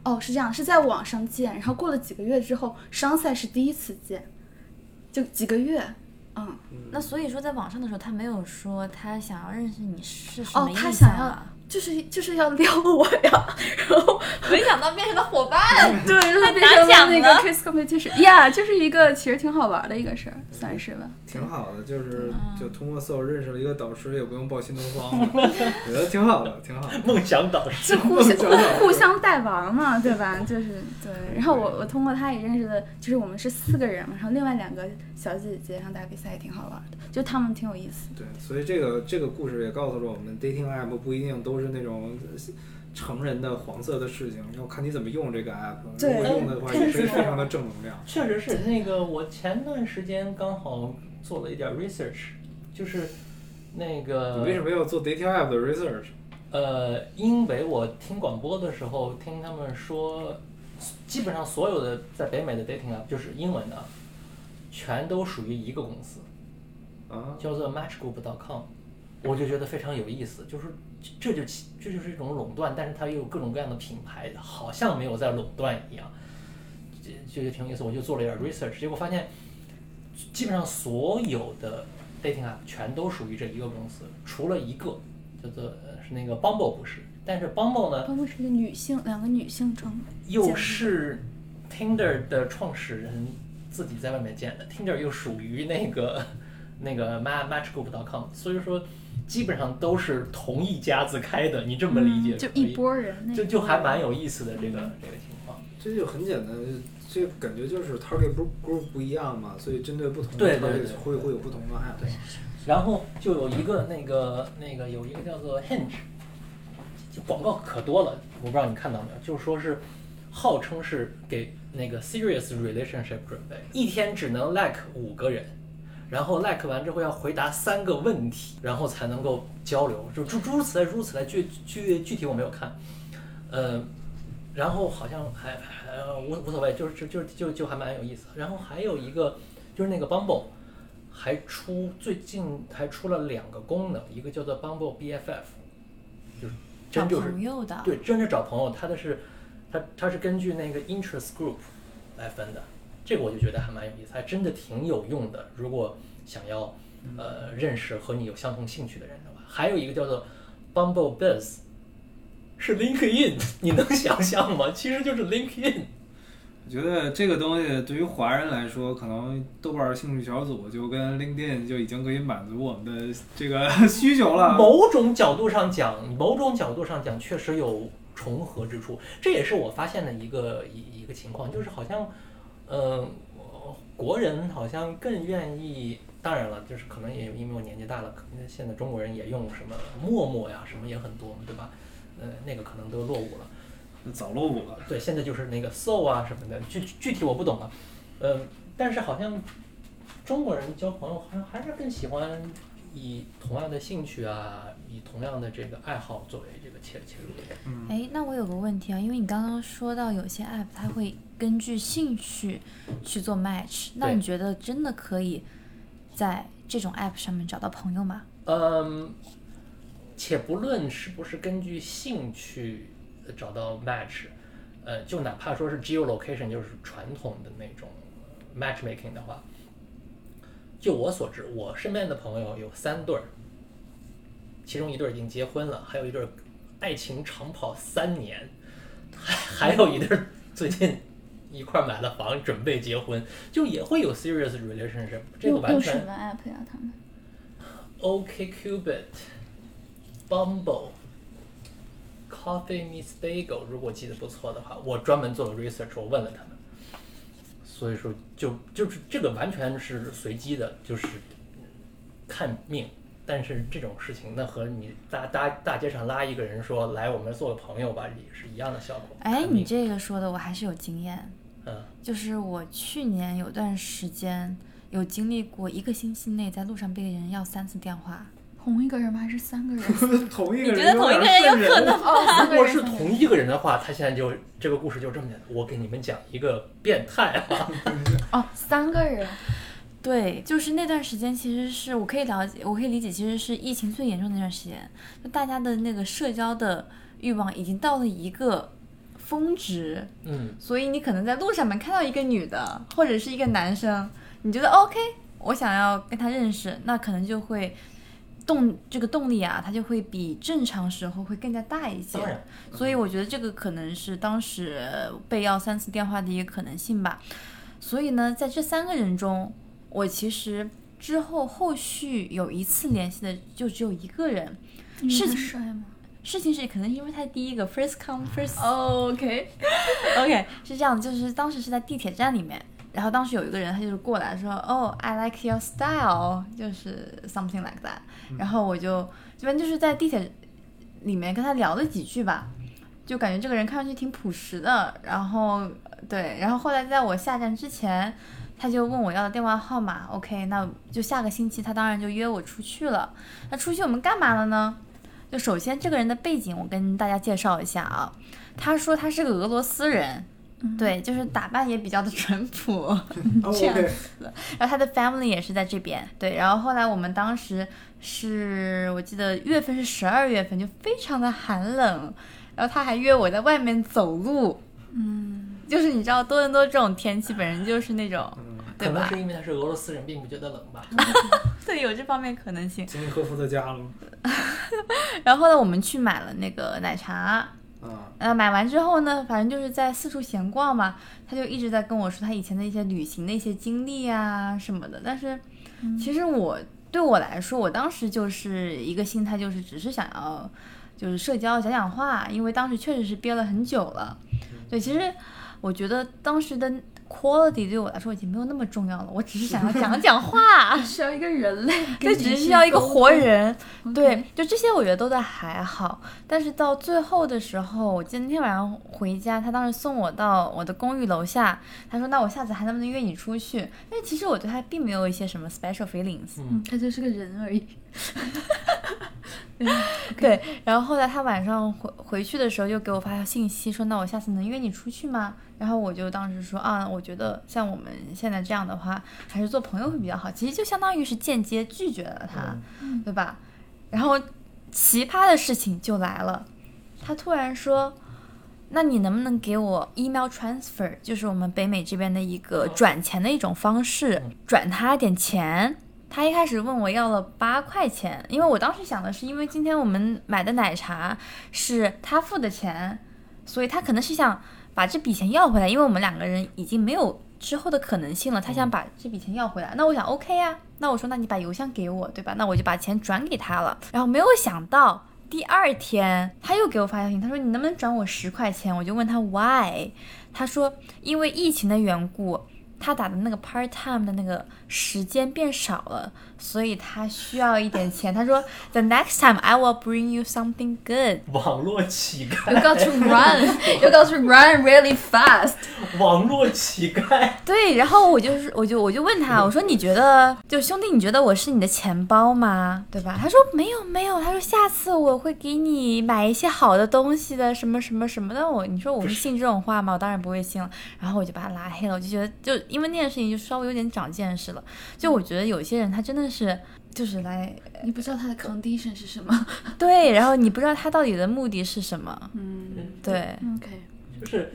哦，是这样，是在网上见，然后过了几个月之后，商赛是第一次见，就几个月，嗯，那所以说，在网上的时候，他没有说他想要认识你是什哦么意向他想要啊？就是就是要撩我呀，然后 [laughs] 没想到变成了伙伴。[laughs] 对，然后变成了那个 kiss competition，yeah，就是一个其实挺好玩的一个事儿，算是吧。挺好的，就是嗯就通过 Soul 认识了一个导师，也不用报新东方了，我觉得挺好的，挺好的。梦想导师，就互互相带玩嘛，对吧？就是对。然后我我通过他也认识了，就是我们是四个人嘛，然后另外两个小姐姐，然后打比赛也挺好玩的，就他们挺有意思。对，所以这个这个故事也告诉了我们，dating app 不一定都是那种成人的黄色的事情，要看你怎么用这个 app。对如果用的话，也是非常的正能量。确实是那个，我前段时间刚好做了一点 research，就是那个你为什么要做 dating app 的 research？呃，因为我听广播的时候听他们说，基本上所有的在北美的 dating app 就是英文的，全都属于一个公司，啊，叫做 Matchgroup.com，我就觉得非常有意思，就是这就其这就是一种垄断，但是它又有各种各样的品牌，好像没有在垄断一样，这这就挺有意思。我就做了一点 research，结果发现基本上所有的 dating app 全都属于这一个公司，除了一个叫做呃是那个 Bumble 不是，但是 Bumble 呢，Bumble 是一个女性，两个女性成又是 Tinder 的创始人自己在外面建的，Tinder 又属于那个 [laughs] 那个 Ma Matchgroup.com，所以说基本上都是同一家子开的，你这么理解嗯就一波人就就还蛮有意思的这个这个情况。这就很简单，这感觉就是 target group group 不一样嘛，所以针对不同的对对 target 对会会有不同的爱好。对。然后就有一个那个那个有一个叫做 Hinge，就广告可多了，我不知道你看到没有，就是说是号称是给那个 serious relationship 准备，一天只能 like 五个人，然后 like 完之后要回答三个问题，然后才能够交流，就诸诸如此类，诸如此类，具具具体我没有看，呃，然后好像还还无无所谓，就是就就就就还蛮有意思。然后还有一个就是那个 Bumble，还出最近还出了两个功能，一个叫做 Bumble BFF，就是找真就是朋友的，对，真是找朋友，他的是，他他是根据那个 interest group 来分的，这个我就觉得还蛮有意思，还真的挺有用的。如果想要呃认识和你有相同兴趣的人的话，还有一个叫做 Bumble Biz，是 LinkedIn，[laughs] 你能想象吗？其实就是 LinkedIn。我觉得这个东西对于华人来说，可能豆瓣兴趣小组就跟 LinkedIn 就已经可以满足我们的这个 [laughs] 需求了。某种角度上讲，某种角度上讲，确实有重合之处。这也是我发现的一个一一个情况，就是好像，呃，国人好像更愿意。当然了，就是可能也有因为我年纪大了，可能现在中国人也用什么陌陌呀，什么也很多嘛，对吧？呃，那个可能都落伍了。早落伍了。对，现在就是那个 so 啊什么的，具具体我不懂了，呃，但是好像中国人交朋友好像还是更喜欢以同样的兴趣啊，以同样的这个爱好作为这个切切入点。嗯，哎，那我有个问题啊，因为你刚刚说到有些 app 它会根据兴趣去做 match，那你觉得真的可以在这种 app 上面找到朋友吗？嗯，且不论是不是根据兴趣找到 match，呃，就哪怕说是 geolocation，就是传统的那种 matchmaking 的话，就我所知，我身边的朋友有三对儿，其中一对儿已经结婚了，还有一对儿爱情长跑三年，还还有一对儿最近一块儿买了房，准备结婚，就也会有 serious relationship，这个完全用什么 app 呀？他们 OKCupid、Bumble、Coffee Meets Bagel，如果记得不错的话，我专门做了 research，我问了他们，所以说就就是这个完全是随机的，就是看命。但是这种事情，那和你大大大街上拉一个人说来我们做个朋友吧，也是一样的效果。哎，你这个说的我还是有经验，嗯就是我去年有段时间有经历过一个星期内在路上被人要三次电话，同一个人吗？还是三个人？[laughs] 同一个人，你觉得同一个人有可能？哦，三个如果是同一个人的话，他现在就这个故事就这么简单。我给你们讲一个变态啊，哦，三个人。对，就是那段时间，其实是我可以了解，我可以理解，其实是疫情最严重的那段时间，就大家的那个社交的欲望已经到了一个峰值，嗯，所以你可能在路上面看到一个女的或者是一个男生，你觉得 OK 我想要跟他认识，那可能就会动这个动力啊，它就会比正常时候会更加大一些。所以我觉得这个可能是当时被要三次电话的一个可能性吧。所以呢，在这三个人中，我其实之后后续有一次联系的就只有一个人。事情帅吗事情是可能因为他第一个 first come first？OK，OK [laughs] 是这样，就是当时是在地铁站里面，然后当时有一个人他就是过来说，哦，I like your style，就是 something like that，、然后我就这边就是在地铁里面跟他聊了几句吧，就感觉这个人看上去挺朴实的，然后对，然后后来在我下站之前。他就问我要的电话号码，OK，那就下个星期他当然就约我出去了。那出去我们干嘛了呢？就首先这个人的背景我跟大家介绍一下啊，他说他是个俄罗斯人，对，就是打扮也比较的淳朴，[laughs] 这样 OK 然后他的 family 也是在这边，对。然后后来我们当时是我记得月份是十二月份，就非常的寒冷，然后他还约我在外面走路，嗯，就是你知道多伦多这种天气，本身就是那种？可能是因为他是俄罗斯人，并不觉得冷吧。[laughs] 对，有这方面可能性。金尼科夫特家了吗？[laughs] 然后呢，我们去买了那个奶茶，嗯，呃，买完之后呢，反正就是在四处闲逛嘛，他就一直在跟我说他以前的一些旅行的一些经历啊什么的。但是其实我对我来说，我当时就是一个心态，就是只是想要就是社交讲讲话，因为当时确实是憋了很久了。对，其实我觉得当时的 quality 对我来说已经没有那么重要了，我只是想要讲讲话。[laughs] 需要一个人类，对，只是需要一个活。人。对，就这些我觉得都在还好，但是到最后的时候，我今天晚上回家，他当时送我到我的公寓楼下，他说：“那我下次还能不能约你出去？”因为其实我对他并没有一些什么 special feelings。嗯，他就是个人而已。[laughs] 对，然后后来他晚上回回去的时候又给我发信息说：“那我下次能约你出去吗？”然后我就当时说：“啊，我觉得像我们现在这样的话，还是做朋友会比较好。”其实就相当于是间接拒绝了他，对吧？然后奇葩的事情就来了，他突然说：“那你能不能给我 email transfer，就是我们北美这边的一个转钱的一种方式，转他点钱？”他一开始问我要了八块钱，因为我当时想的是，因为今天我们买的奶茶是他付的钱，所以他可能是想把这笔钱要回来，因为我们两个人已经没有之后的可能性了，他想把这笔钱要回来。那我想 OK 呀、那我说那你把邮箱给我，对吧？那我就把钱转给他了。然后没有想到第二天他又给我发消息，他说你能不能转我十块钱？我就问他 why，他说因为疫情的缘故。他打的那个 part time 的那个时间变少了，所以他需要一点钱。他说，The next time I will bring you something good。网络乞丐 You，got to run. You got to run really fast. 网络乞丐，对，然后我就是，我就我就问他，我说你觉得，就兄弟，你觉得我是你的钱包吗？对吧？他说没有没有，他说下次我会给你买一些好的东西的，什么什么什么的。我你说我会信这种话吗？我当然不会信了。然后我就把他拉黑了，我就觉得就因为那件事情就稍微有点长见识了。就我觉得有些人他真的是就是来你不知道他的 condition 是什么。对，然后你不知道他到底的目的是什么。嗯对，，OK，就是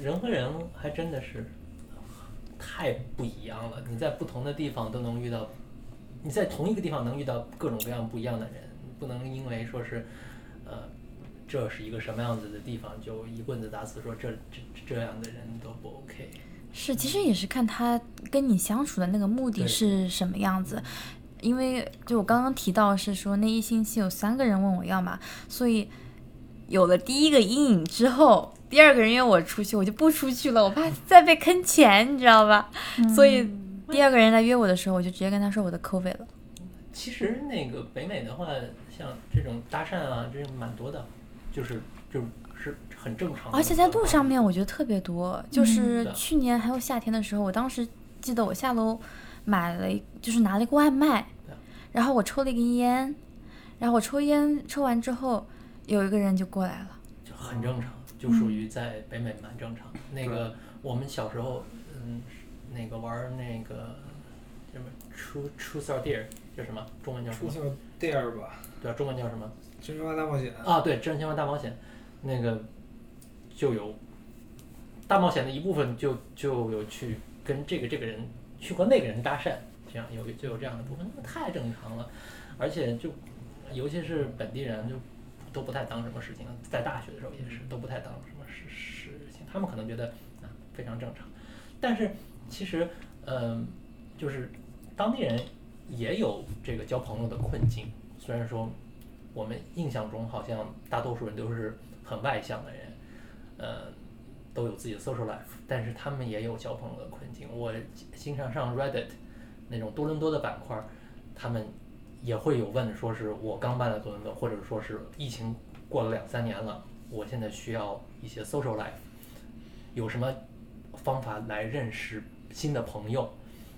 人和人还真的是太不一样了。你在不同的地方都能遇到，你在同一个地方能遇到各种各样不一样的人，不能因为说是，呃，这是一个什么样子的地方，就一棍子打死说这这这样的人都不 OK。是，其实也是看他跟你相处的那个目的是什么样子。因为就我刚刚提到是说那一星期有三个人问我要嘛，所以有了第一个阴影之后，第二个人约我出去，我就不出去了，我怕再被坑钱，你知道吧？所以第二个人来约我的时候，我就直接跟他说我的 COVID 了。其实那个北美的话，像这种搭讪啊，这种蛮多的，就是就是很正常。而且在路上面，我觉得特别多。就是去年还有夏天的时候，我当时记得我下楼买了一，就是拿了一个外卖，然后我抽了一根烟，然后我抽烟抽完之后，有一个人就过来了。就很正常，就属于在北美蛮正常。那个我们小时候，嗯，那个玩那个什么 True True or Dare 叫什么？中文叫什么？出小店儿吧，对啊，中文叫什么？真心话大冒险。啊，对，真心话大冒险，那个就有大冒险的一部分就就有去跟这个这个人去和那个人搭讪，这样有就有这样的部分，那太正常了，而且就尤其是本地人就都不太当什么事情，在大学的时候也是都不太当什么事事情，他们可能觉得啊非常正常，但是其实嗯、就是当地人也有这个交朋友的困境，虽然说我们印象中好像大多数人都是很外向的人，呃，都有自己的 social life，但是他们也有交朋友的困境。我经常上 Reddit 那种多伦多的板块，他们也会有问，说是我刚搬来多伦多，或者说是疫情过了两三年了，我现在需要一些 social life，有什么方法来认识新的朋友？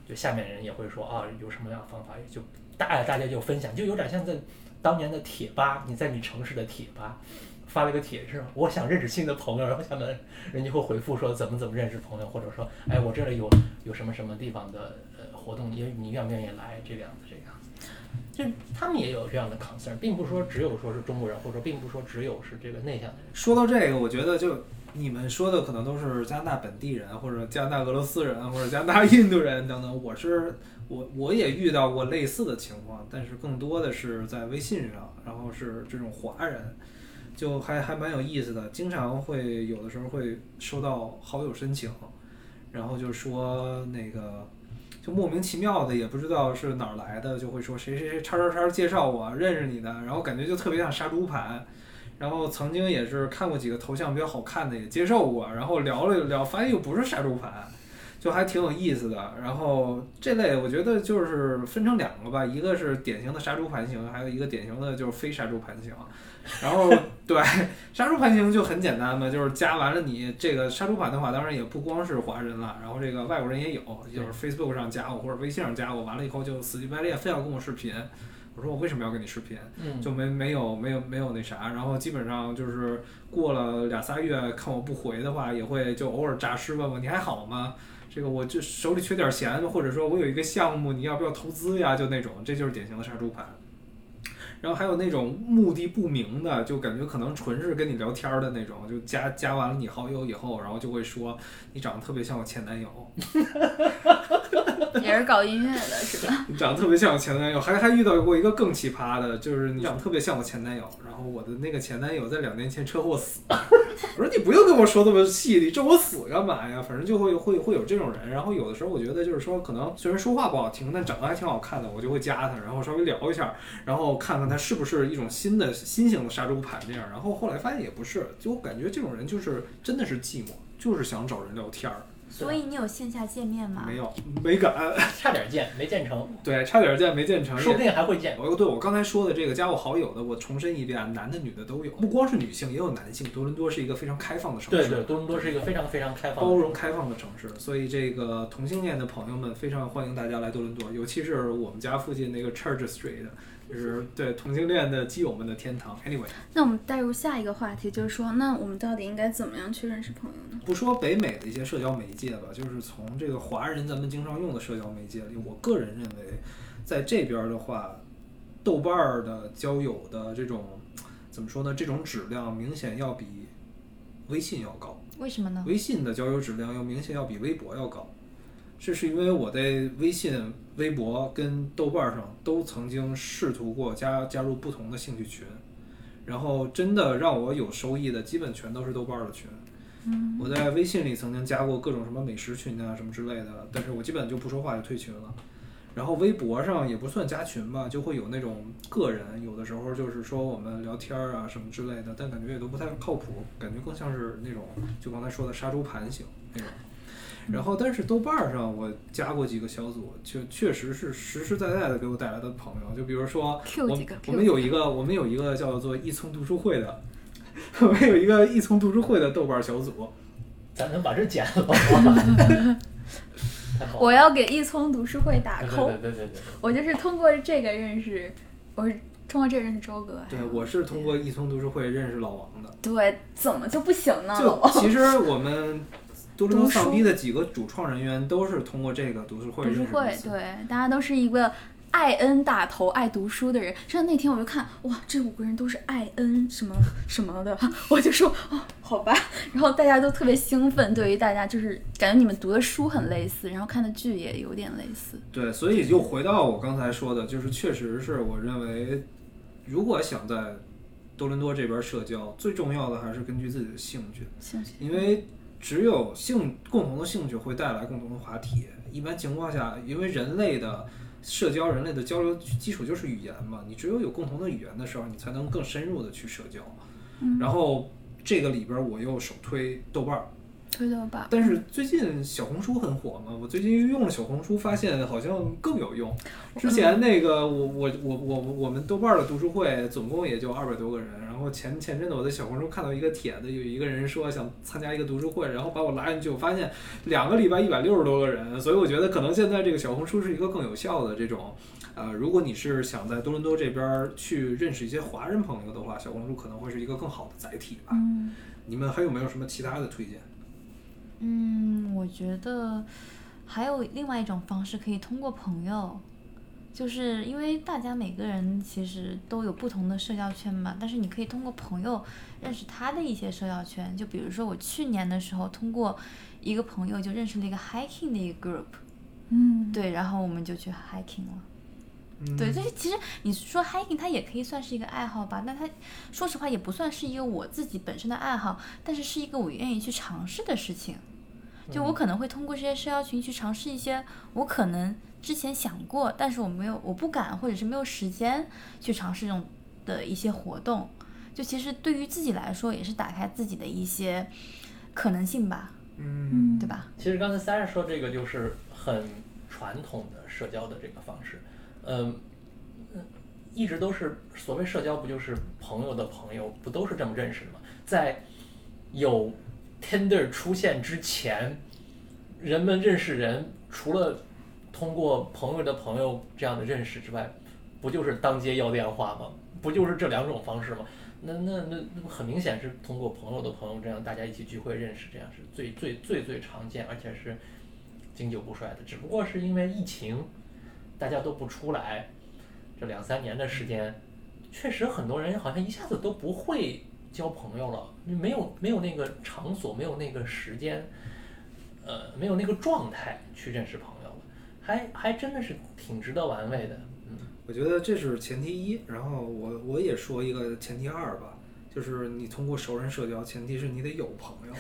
就下面人也会说啊，有什么样的方法，就大大家就分享，就有点像在当年的贴吧，你在你城市的贴吧发了一个帖是？我想认识新的朋友，然后下面人家会回复说怎么怎么认识朋友，或者说哎我这里有有什么什么地方的呃活动，你你愿不愿意来这个样子这个样子，就他们也有这样的 concern，并不说只有说是中国人，或者说并不说只有是这个内向的人。说到这个，我觉得就你们说的可能都是加拿大本地人，或者加拿大俄罗斯人，或者加拿大印度人等等。我是我我也遇到过类似的情况，但是更多的是在微信上，然后是这种华人，就还还蛮有意思的。经常会有的时候会收到好友申请，然后就说那个。就莫名其妙的，也不知道是哪儿来的，就会说谁谁谁叉叉叉介绍我认识你的，然后感觉就特别像杀猪盘，然后曾经也是看过几个头像比较好看的，也接受过，然后聊了聊，发现又不是杀猪盘，就还挺有意思的。然后这类我觉得就是分成两个吧，一个是典型的杀猪盘型，还有一个典型的就是非杀猪盘型。然后对杀猪盘型就很简单嘛，就是加完了你这个杀猪盘的话，当然也不光是华人了，然后这个外国人也有，就是 Facebook 上加我或者微信上加我，完了以后就死乞白赖非要跟我视频。我说我为什么要跟你视频？嗯就没没有没有没有那啥，然后基本上就是过了俩仨月，看我不回的话，也会就偶尔诈尸问问你还好吗？这个我就手里缺点钱，或者说我有一个项目，你要不要投资呀？就那种，这就是典型的杀猪盘。然后还有那种目的不明的，就感觉可能纯是跟你聊天的那种，就加加完了你好友以后，然后就会说你长得特别像我前男友，[laughs] [laughs] 也是搞音乐的是吧？你长得特别像我前男友，还还遇到过一个更奇葩的，就是你长得特别像我前男友，然后我的那个前男友在两年前车祸死了。[laughs] 我说你不用跟我说这么细，你咒我死干嘛呀？反正就会会会有这种人。然后有的时候我觉得就是说，可能虽然说话不好听，但长得还挺好看的，我就会加他，然后稍微聊一下，然后看看他是不是一种新的新型的杀猪盘这样。然后后来发现也不是，就我感觉这种人就是真的是寂寞，就是想找人聊天儿。所以你有线下见面吗？没有，没敢。[laughs] 差点见没见成，对，差点见没见成。说不定还会见。我对我刚才说的这个加我好友的，我重申一遍，男的女的都有，不光是女性，也有男性。多伦多是一个非常开放的城市，对对，多伦多是一个非常非常开放包容开放的城市，所以这个同性恋的朋友们非常欢迎大家来多伦多，尤其是我们家附近那个 Church Street，就是对同性恋的基友们的天堂。Anyway，那我们带入下一个话题，就是说，那我们到底应该怎么样去认识朋友呢？不说北美的一些社交媒介吧，就是从这个华人咱们经常用的社交媒介里，我个人认为，在这边的话，豆瓣儿的交友的这种怎么说呢？这种质量明显要比微信要高。为什么呢？微信的交友质量要明显要比微博要高，这是因为我在微信、微博跟豆瓣上都曾经试图过加加入不同的兴趣群，然后真的让我有收益的，基本全都是豆瓣的群。我在微信里曾经加过各种什么美食群啊什么之类的，但是我基本就不说话就退群了。然后微博上也不算加群吧，就会有那种个人，有的时候就是说我们聊天儿啊什么之类的，但感觉也都不太靠谱，感觉更像是那种就刚才说的杀猪盘型那种。然后，但是豆瓣儿上我加过几个小组，就确实是实实在在的给我带来的朋友。就比如说，我几个我们有一个我们有一个叫做一聪读书会的，[laughs] 我们有一个一聪读书会的豆瓣儿小组。咱能把这剪了吗？[laughs] 我要给一聪读书会打对 call，对对对对我就是通过这个认识，我是通过这个认识周哥。对，我是通过一聪读书会认识老王的。对，怎么就不行呢？就其实我们多伦多读书丧逼的几个主创人员都是通过这个读书会读书会。对，大家都是一个爱恩打头爱读书的人。像那天我就看，哇，这五个人都是爱恩什么什么的，[laughs] 我就说哦，好吧。然后大家都特别兴奋，对于大家就是感觉你们读的书很类似，然后看的剧也有点类似。对，所以又回到我刚才说的，就是确实是我认为，如果想在多伦多这边社交，最重要的还是根据自己的兴趣，兴趣，因为只有兴共同的兴趣会带来共同的话题。一般情况下，因为人类的社交、人类的交流基础就是语言嘛，你只有有共同的语言的时候，你才能更深入的去社交。嗯然后这个里边我又首推豆瓣儿，推豆吧。但是最近小红书很火嘛，我最近用了小红书，发现好像更有用。之前那个我我我我我们豆瓣儿的读书会总共也就二百多个人，然后前前阵子我在小红书看到一个帖子，有一个人说想参加一个读书会，然后把我拉进去，我发现两个礼拜一百六十多个人，所以我觉得可能现在这个小红书是一个更有效的这种。呃，如果你是想在多伦多这边儿去认识一些华人朋友的话，小红书可能会是一个更好的载体吧。嗯，你们还有没有什么其他的推荐？嗯，我觉得还有另外一种方式可以通过朋友，就是因为大家每个人其实都有不同的社交圈嘛，但是你可以通过朋友认识他的一些社交圈。就比如说我去年的时候，通过一个朋友就认识了一个 hiking 的一个 group，嗯，对，然后我们就去 hiking 了。嗯对，但是其实你说 hiking 它也可以算是一个爱好吧，那它说实话也不算是一个我自己本身的爱好，但是是一个我愿意去尝试的事情。就我可能会通过这些社交群去尝试一些我可能之前想过，但是我没有我不敢或者是没有时间去尝试这种的一些活动。就其实对于自己来说，也是打开自己的一些可能性吧，嗯对吧？其实刚才 Sarah 说这个就是很传统的社交的这个方式，嗯，嗯一直都是所谓社交，不就是朋友的朋友，不都是这么认识的吗？在有 Tinder 出现之前，人们认识人除了通过朋友的朋友这样的认识之外，不就是当街要电话吗？不就是这两种方式吗？那那那那很明显是通过朋友的朋友这样大家一起聚会认识，这样是最最最最常见，而且是经久不衰的。只不过是因为疫情，大家都不出来，这两三年的时间，确实很多人好像一下子都不会交朋友了，没有没有那个场所，没有那个时间，呃，没有那个状态去认识朋友，还还真的是挺值得玩味的。嗯，我觉得这是前提一，然后我我也说一个前提二吧，就是你通过熟人社交，前提是你得有朋友，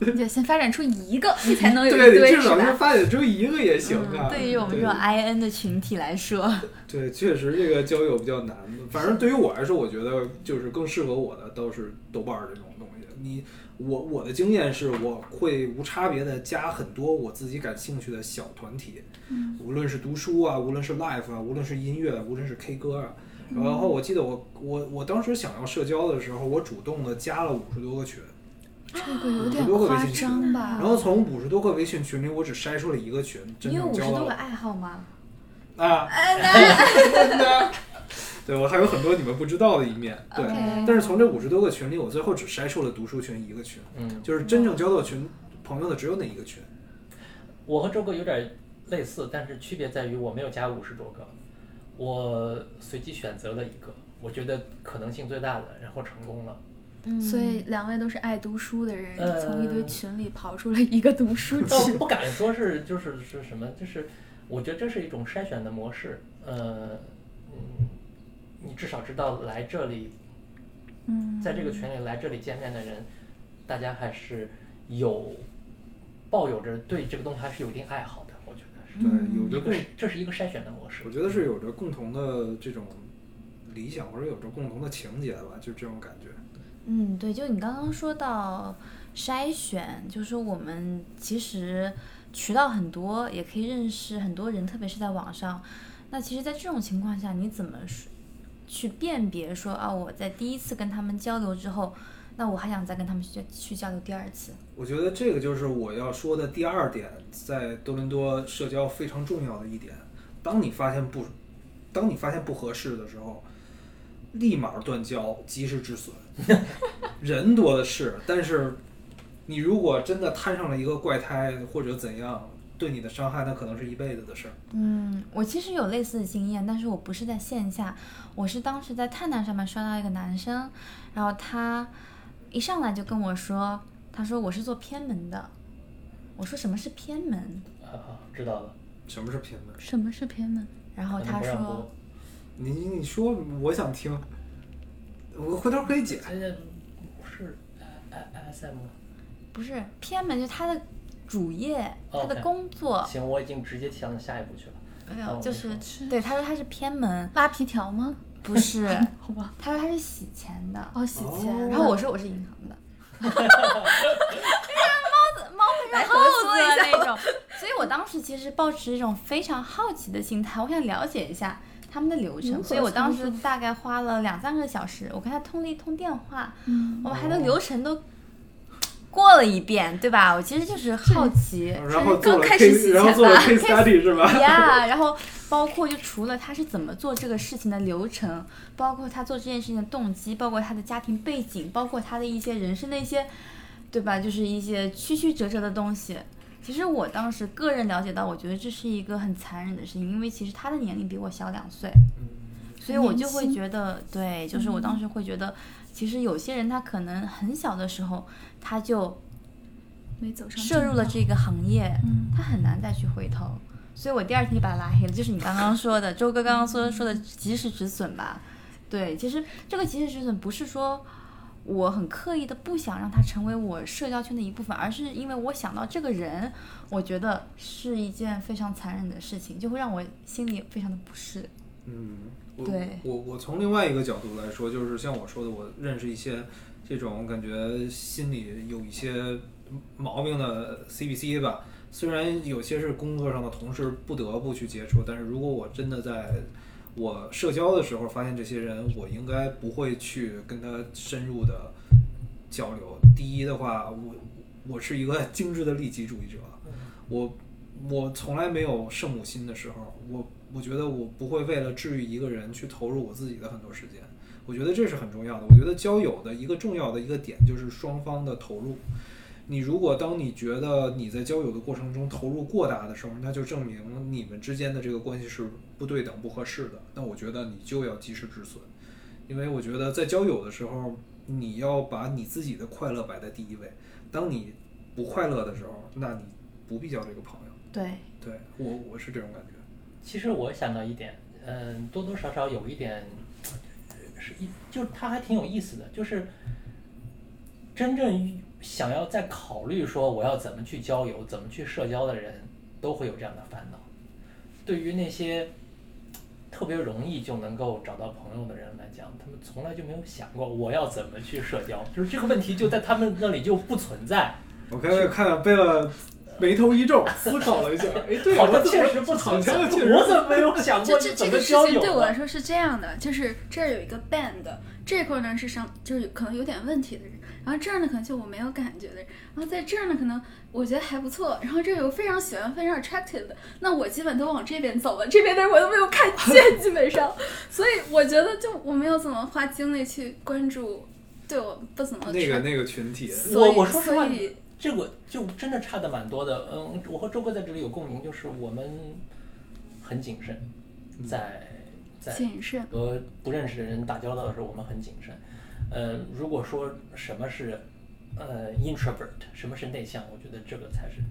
你得先发展出一个，你才能有一对，堆，至少是是吧？发展出一个也行啊。对于我们这种 IN 的群体来说，[laughs] 对，确实这个交友比较难。反正对于我来说，我觉得就是更适合我的都是豆瓣儿这种东西。你我我的经验是，我会无差别的加很多我自己感兴趣的小团体，无论是读书啊，无论是 live 啊，无论是音乐，无论是 K 歌啊。然后我记得我我我当时想要社交的时候，我主动的加了五十多个群，这个有点50多个微夸张吧？然后从五十多个微信群里，我只筛出了一个群，真你有五十正交到了多个爱好吗？啊。[laughs] 对，我还有很多你们不知道的一面。对但是从这五十多个群里，我最后只筛出了读书群一个群，嗯，就是真正交到群朋友的只有那一个群。我和周哥有点类似，但是区别在于我没有加五十多个，我随机选择了一个，我觉得可能性最大的，然后成功了。嗯所以两位都是爱读书的人，呃从一堆群里跑出了一个读书倒群。不敢说是就是是什么，就是我觉得这是一种筛选的模式。呃，嗯，你至少知道来这里，嗯，在这个群里来这里见面的人，大家还是有抱有着对这个东西还是有一定爱好的，我觉得是。对，嗯有着共这个，是这是一个筛选的模式。我觉得是有着共同的这种理想，或者有着共同的情节吧，就这种感觉。嗯，对，就你刚刚说到筛选，就是说我们其实渠道很多，也可以认识很多人，特别是在网上。那其实，在这种情况下，你怎么说去辨别说啊，我在第一次跟他们交流之后，那我还想再跟他们去去交流第二次？我觉得这个就是我要说的第二点，在多伦多社交非常重要的一点。当你发现不，当你发现不合适的时候，立马断交，及时止损。[laughs] 人多的是，但是你如果真的摊上了一个怪胎或者怎样，对你的伤害，那可能是一辈子的事儿。嗯，我其实有类似的经验，但是我不是在线下，我是当时在探探上面刷到一个男生，然后他一上来就跟我说，他说我是做偏门的，我说什么是偏门，啊，知道了。什么是偏门？什么是偏门？然后他说你你说，我想听，我回头可以解。现在不是 S M。不是偏门，就他的主业，他的工作。行，我已经直接向下一步去了。没有，哦就是对他说他是偏门，拉皮条吗？不是，[laughs] 好吧。他说他是洗钱的，哦，洗钱。哦。然后我说我是银行的，[laughs] 猫子猫很厚子那种，所以我当时其实抱持一种非常好奇的心态，我想了解一下他们的流程，所以我当时大概花了两三个小时，我跟他通了一通电话，嗯。我们还能流程都过了一遍，对吧？我其实就是好奇。然后刚开始然后做了钱吧 case study 是吧？[laughs] 呀然后包括就除了他是怎么做这个事情的流程，包括他做这件事情的动机，包括他的家庭背景，包括他的一些人生的一些，对吧？就是一些曲曲折折的东西。其实我当时个人了解到，我觉得这是一个很残忍的事情，因为其实他的年龄比我小两岁，所以我就会觉得，对，就是我当时会觉得，其实有些人他可能很小的时候他就没走上涉入了这个行业，嗯他很难再去回头。所以我第二天就把他拉黑了，就是你刚刚说的，周哥刚刚说说的及时止损吧。对，其实这个及时止损不是说我很刻意的不想让他成为我社交圈的一部分，而是因为我想到这个人，我觉得是一件非常残忍的事情，就会让我心里非常的不适。嗯，我我我从另外一个角度来说，就是像我说的，我认识一些这种感觉心里有一些毛病的 CBC 吧。虽然有些是工作上的同事不得不去接触，但是如果我真的在我社交的时候发现这些人，我应该不会去跟他深入的交流。第一的话，我我是一个 [laughs] 精致的利己主义者，我我从来没有圣母心的时候，我我觉得我不会为了治愈一个人去投入我自己的很多时间，我觉得这是很重要的。我觉得交友的一个重要的一个点就是双方的投入。你如果当你觉得你在交友的过程中投入过大的时候，那就证明你们之间的这个关系是不对等、不合适的。那我觉得你就要及时止损，因为我觉得在交友的时候，你要把你自己的快乐摆在第一位。当你不快乐的时候，那你不必交这个朋友。对，对我我是这种感觉。其实我想到一点，嗯，多多少少有一点，是一，就是它还挺有意思的，就是真正想要再考虑说我要怎么去交友、怎么去社交的人，都会有这样的烦恼。对于那些特别容易就能够找到朋友的人来讲，他们从来就没有想过我要怎么去社交，就是这个问题就在他们那里就不存在。我刚才看到贝勒眉头一皱，思考了一下，[laughs] 哎，对，好像我确实不存在，好像我怎么没有 [laughs] 想过这这怎么这个事情交友呢对我来说是这样的，就是这儿有一个 band，这块儿呢是上就是可能有点问题的人，然后这儿呢可能就我没有感觉的人，然后在这儿呢可能我觉得还不错，然后这儿有非常喜欢、非常 attractive 的，那我基本都往这边走了，这边的人我都没有看见，[laughs] 基本上，所以我觉得就我没有怎么花精力去关注对我不怎么那个那个群体，我所以我说实话所以这个就真的差的蛮多的。嗯，我和周哥在这里有共鸣，就是我们很谨慎，在在谨慎。和不认识的人打交道的时候，我们很谨慎。呃，如果说什么是呃 introvert，什么是内向，我觉得这个才是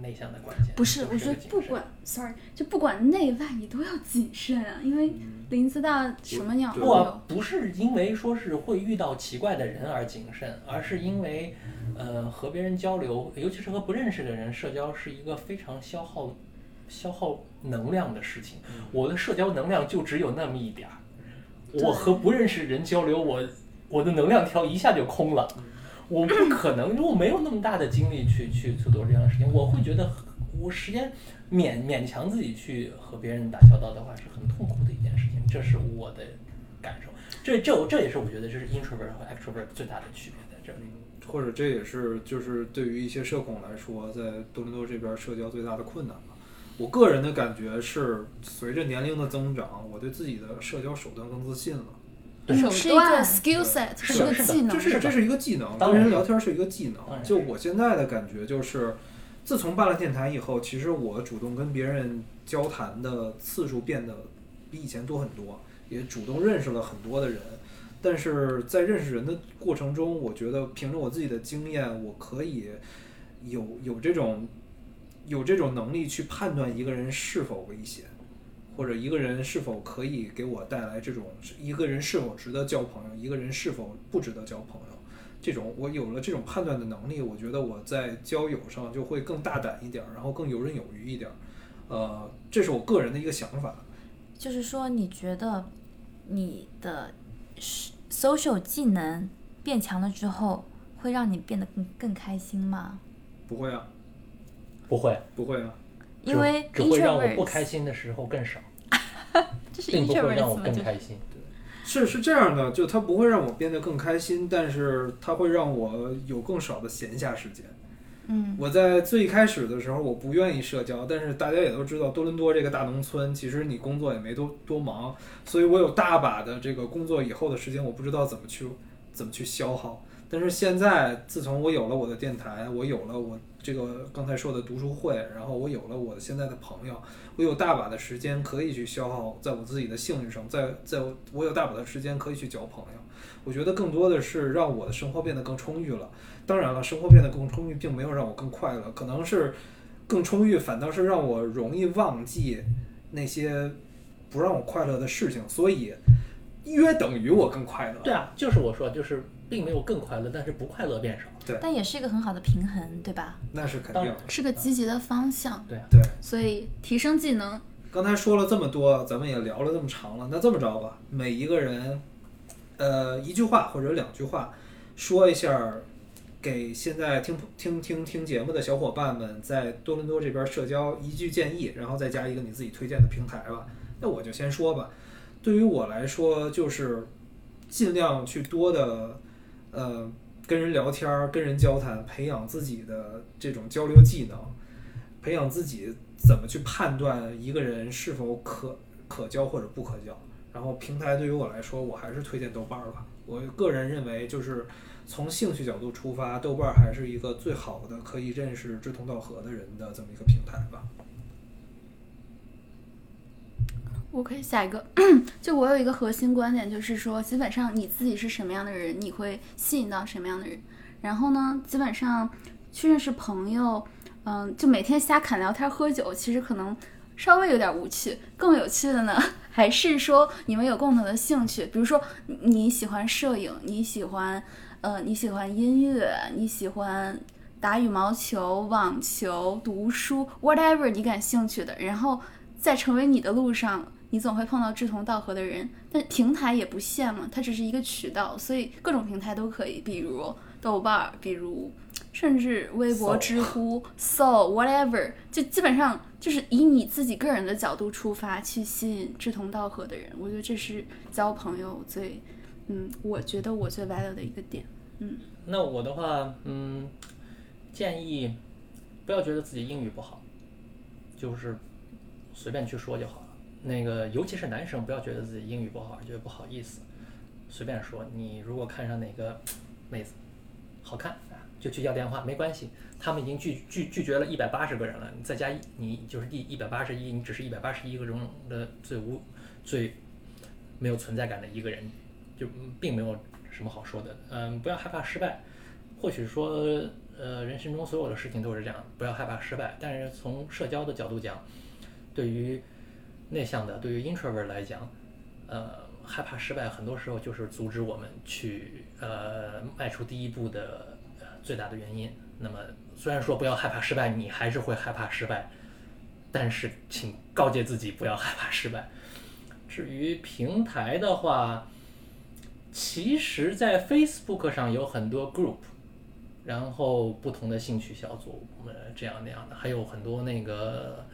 内向的关键。不是，我觉得不管，sorry，就不管内外，你都要谨慎啊，因为林子大什么鸟都有不是因为说是会遇到奇怪的人而谨慎，而是因为，呃，和别人交流，尤其是和不认识的人社交，是一个非常消耗、消耗能量的事情。我的社交能量就只有那么一点儿，我和不认识人交流，我我的能量条一下就空了。我不可能，因为我没有那么大的精力去去去做这样的事情。我会觉得我时间勉勉强自己去和别人打交道的话，是很痛苦的一件事情。这是我的感受。这这这也是我觉得这是 introvert 和 extrovert 最大的区别在这里。或者这也是就是对于一些社恐来说，在多伦多这边社交最大的困难吧。我个人的感觉是，随着年龄的增长，我对自己的社交手段更自信了。手是一个 skill set，是一个技能这。是这是一个技能，跟人聊天是一个技能。就我现在的感觉就是，自从办了电台以后，其实我主动跟别人交谈的次数变得比以前多很多，也主动认识了很多的人。但是在认识人的过程中，我觉得凭着我自己的经验，我可以有有这种有这种能力去判断一个人是否危险，或者一个人是否可以给我带来这种一个人是否值得交朋友，一个人是否不值得交朋友。这种我有了这种判断的能力，我觉得我在交友上就会更大胆一点，然后更游刃有余一点。呃，这是我个人的一个想法。就是说，你觉得你的 social 技能变强了之后，会让你变得更更开心吗？不会啊，不会，不会啊，因为只只会让我不开心的时候更少，[laughs] 这是并不会让我更开心。是是这样的，就它不会让我变得更开心，但是它会让我有更少的闲暇时间。嗯我在最开始的时候，我不愿意社交，但是大家也都知道，多伦多这个大农村，其实你工作也没多多忙，所以我有大把的这个工作以后的时间，我不知道怎么去怎么去消耗。但是现在，自从我有了我的电台，我有了我这个刚才说的读书会，然后我有了我现在的朋友，我有大把的时间可以去消耗在我自己的兴趣上，在在我我有大把的时间可以去交朋友。我觉得更多的是让我的生活变得更充裕了。当然了，生活变得更充裕，并没有让我更快乐，可能是更充裕，反倒是让我容易忘记那些不让我快乐的事情，所以约等于我更快乐。对啊，就是我说，就是并没有更快乐，但是不快乐变少。对但也是一个很好的平衡，对吧？那是肯定。是个积极的方向。对啊，对，所以提升技能，刚才说了这么多，咱们也聊了这么长了，那这么着吧，每一个人，呃，一句话或者两句话，说一下给现在听听听听节目的小伙伴们在多伦多这边社交一句建议，然后再加一个你自己推荐的平台吧。那我就先说吧，对于我来说，就是尽量去多的，呃，跟人聊天儿、跟人交谈，培养自己的这种交流技能，培养自己怎么去判断一个人是否可可交或者不可交。然后平台对于我来说，我还是推荐豆瓣儿吧。我个人认为，就是从兴趣角度出发，豆瓣还是一个最好的可以认识志同道合的人的这么一个平台吧。我可以下一个。就我有一个核心观点，就是说，基本上你自己是什么样的人，你会吸引到什么样的人。然后呢，基本上去认识朋友，嗯，就每天瞎侃聊天、喝酒，其实可能稍微有点无趣。更有趣的呢，[laughs] 还是说你们有共同的兴趣，比如说你喜欢摄影，你喜欢呃你喜欢音乐，你喜欢打羽毛球、网球、读书，whatever 你感兴趣的，然后在成为你的路上，你总会碰到志同道合的人。但平台也不限嘛，它只是一个渠道，所以各种平台都可以，比如豆瓣儿，比如甚至微博、知乎、So whatever，就基本上就是以你自己个人的角度出发，去吸引志同道合的人。我觉得这是交朋友最，嗯，我觉得我最 value 的一个点。那我的话，嗯，建议不要觉得自己英语不好，就是随便去说就好了。那个，尤其是男生，不要觉得自己英语不好，觉得不好意思，随便说。你如果看上哪个妹子好看，就去要电话，没关系。他们已经拒拒拒绝了一百八十个人了，你再加，你就是第一百八十一，你只是一百八十一个中的最无最没有存在感的一个人，就并没有什么好说的。嗯，不要害怕失败。或许说，呃，人生中所有的事情都是这样，不要害怕失败。但是从社交的角度讲，对于内向的，对于 introvert 来讲，呃，害怕失败很多时候就是阻止我们去呃迈出第一步的、最大的原因。那么虽然说不要害怕失败，你还是会害怕失败，但是请告诫自己不要害怕失败。至于平台的话，其实，在 Facebook 上有很多 group，然后不同的兴趣小组，呃，这样那样的，还有很多那个，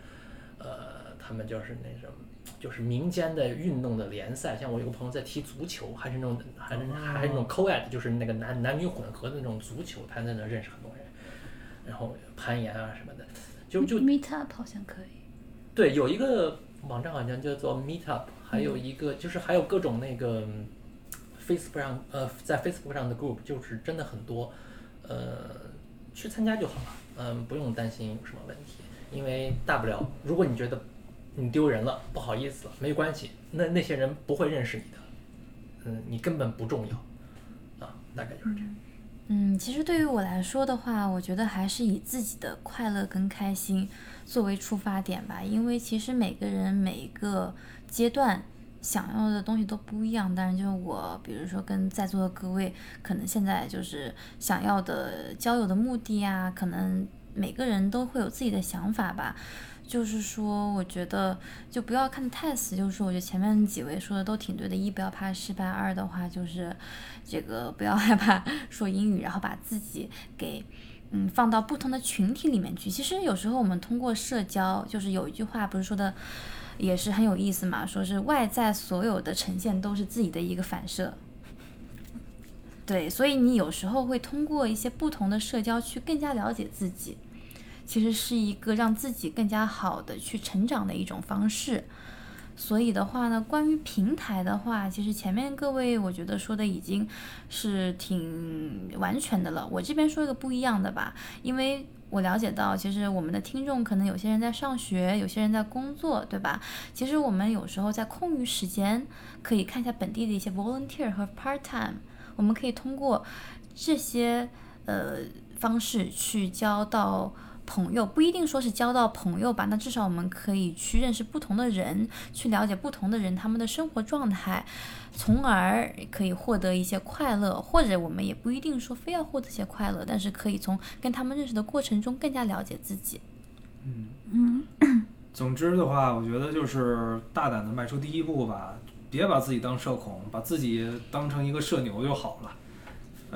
呃，他们就是那什么，就是民间的运动的联赛。像我有个朋友在踢足球，还是那种，还是还是那种 co-ed，就是那个男男女混合的那种足球，他在那认识很多人，然后攀岩啊什么的，就就 Meetup 好像可以。对，有一个网站好像叫做 Meetup，还有一个就是还有各种那个嗯 Facebook 上呃在 Facebook 上的 group，就是真的很多，呃，去参加就好了。嗯，不用担心有什么问题，因为大不了，如果你觉得你丢人了，不好意思了，没关系，那那些人不会认识你的，嗯，你根本不重要，啊，大概就是这样。嗯，其实对于我来说的话，我觉得还是以自己的快乐跟开心作为出发点吧，因为其实每个人每一个阶段想要的东西都不一样。当然，就是我，比如说跟在座的各位，可能现在就是想要的交友的目的啊，可能每个人都会有自己的想法吧。就是说，我觉得就不要看的太死。就是说，我觉得前面几位说的都挺对的。一不要怕失败，二的话就是这个不要害怕说英语，然后把自己给嗯放到不同的群体里面去。其实有时候我们通过社交，就是有一句话不是说的也是很有意思嘛，说是外在所有的呈现都是自己的一个反射。对，所以你有时候会通过一些不同的社交去更加了解自己。其实是一个让自己更加好的去成长的一种方式，所以的话呢，关于平台的话，其实前面各位我觉得说的已经是挺完全的了。我这边说一个不一样的吧，因为我了解到，其实我们的听众可能有些人在上学，有些人在工作，对吧？其实我们有时候在空余时间可以看一下本地的一些 volunteer 和 part time，我们可以通过这些呃方式去交到。朋友不一定说是交到朋友吧，那至少我们可以去认识不同的人，去了解不同的人他们的生活状态，从而可以获得一些快乐。或者我们也不一定说非要获得一些快乐，但是可以从跟他们认识的过程中更加了解自己。嗯嗯，总之的话，我觉得就是大胆的迈出第一步吧，别把自己当社恐，把自己当成一个社牛就好了。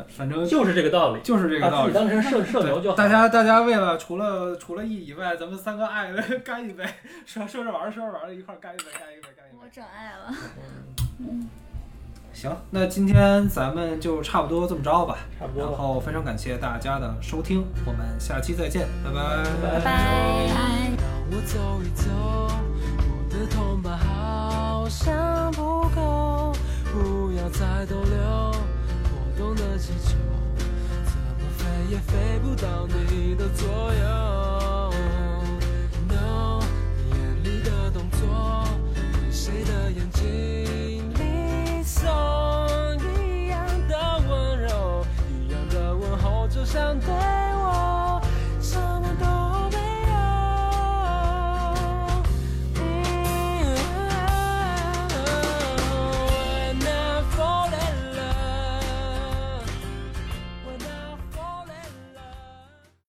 反正就是这个道理，就是这个道理。当成社 [laughs] 社牛就好。大家大家为了除了除了 E 以外，咱们三个爱干一杯，说说着玩说着玩一块干一杯，干一杯，干一杯。我整爱了。嗯。行，那今天咱们就差不多这么着吧。差不多。然后非常感谢大家的收听，我们下期再见，拜拜。拜拜。我走动的气球，怎么飞也飞不到你的左右。No，你眼里的动作，跟谁的眼睛里送一样的温柔，一样的问候，就像对我。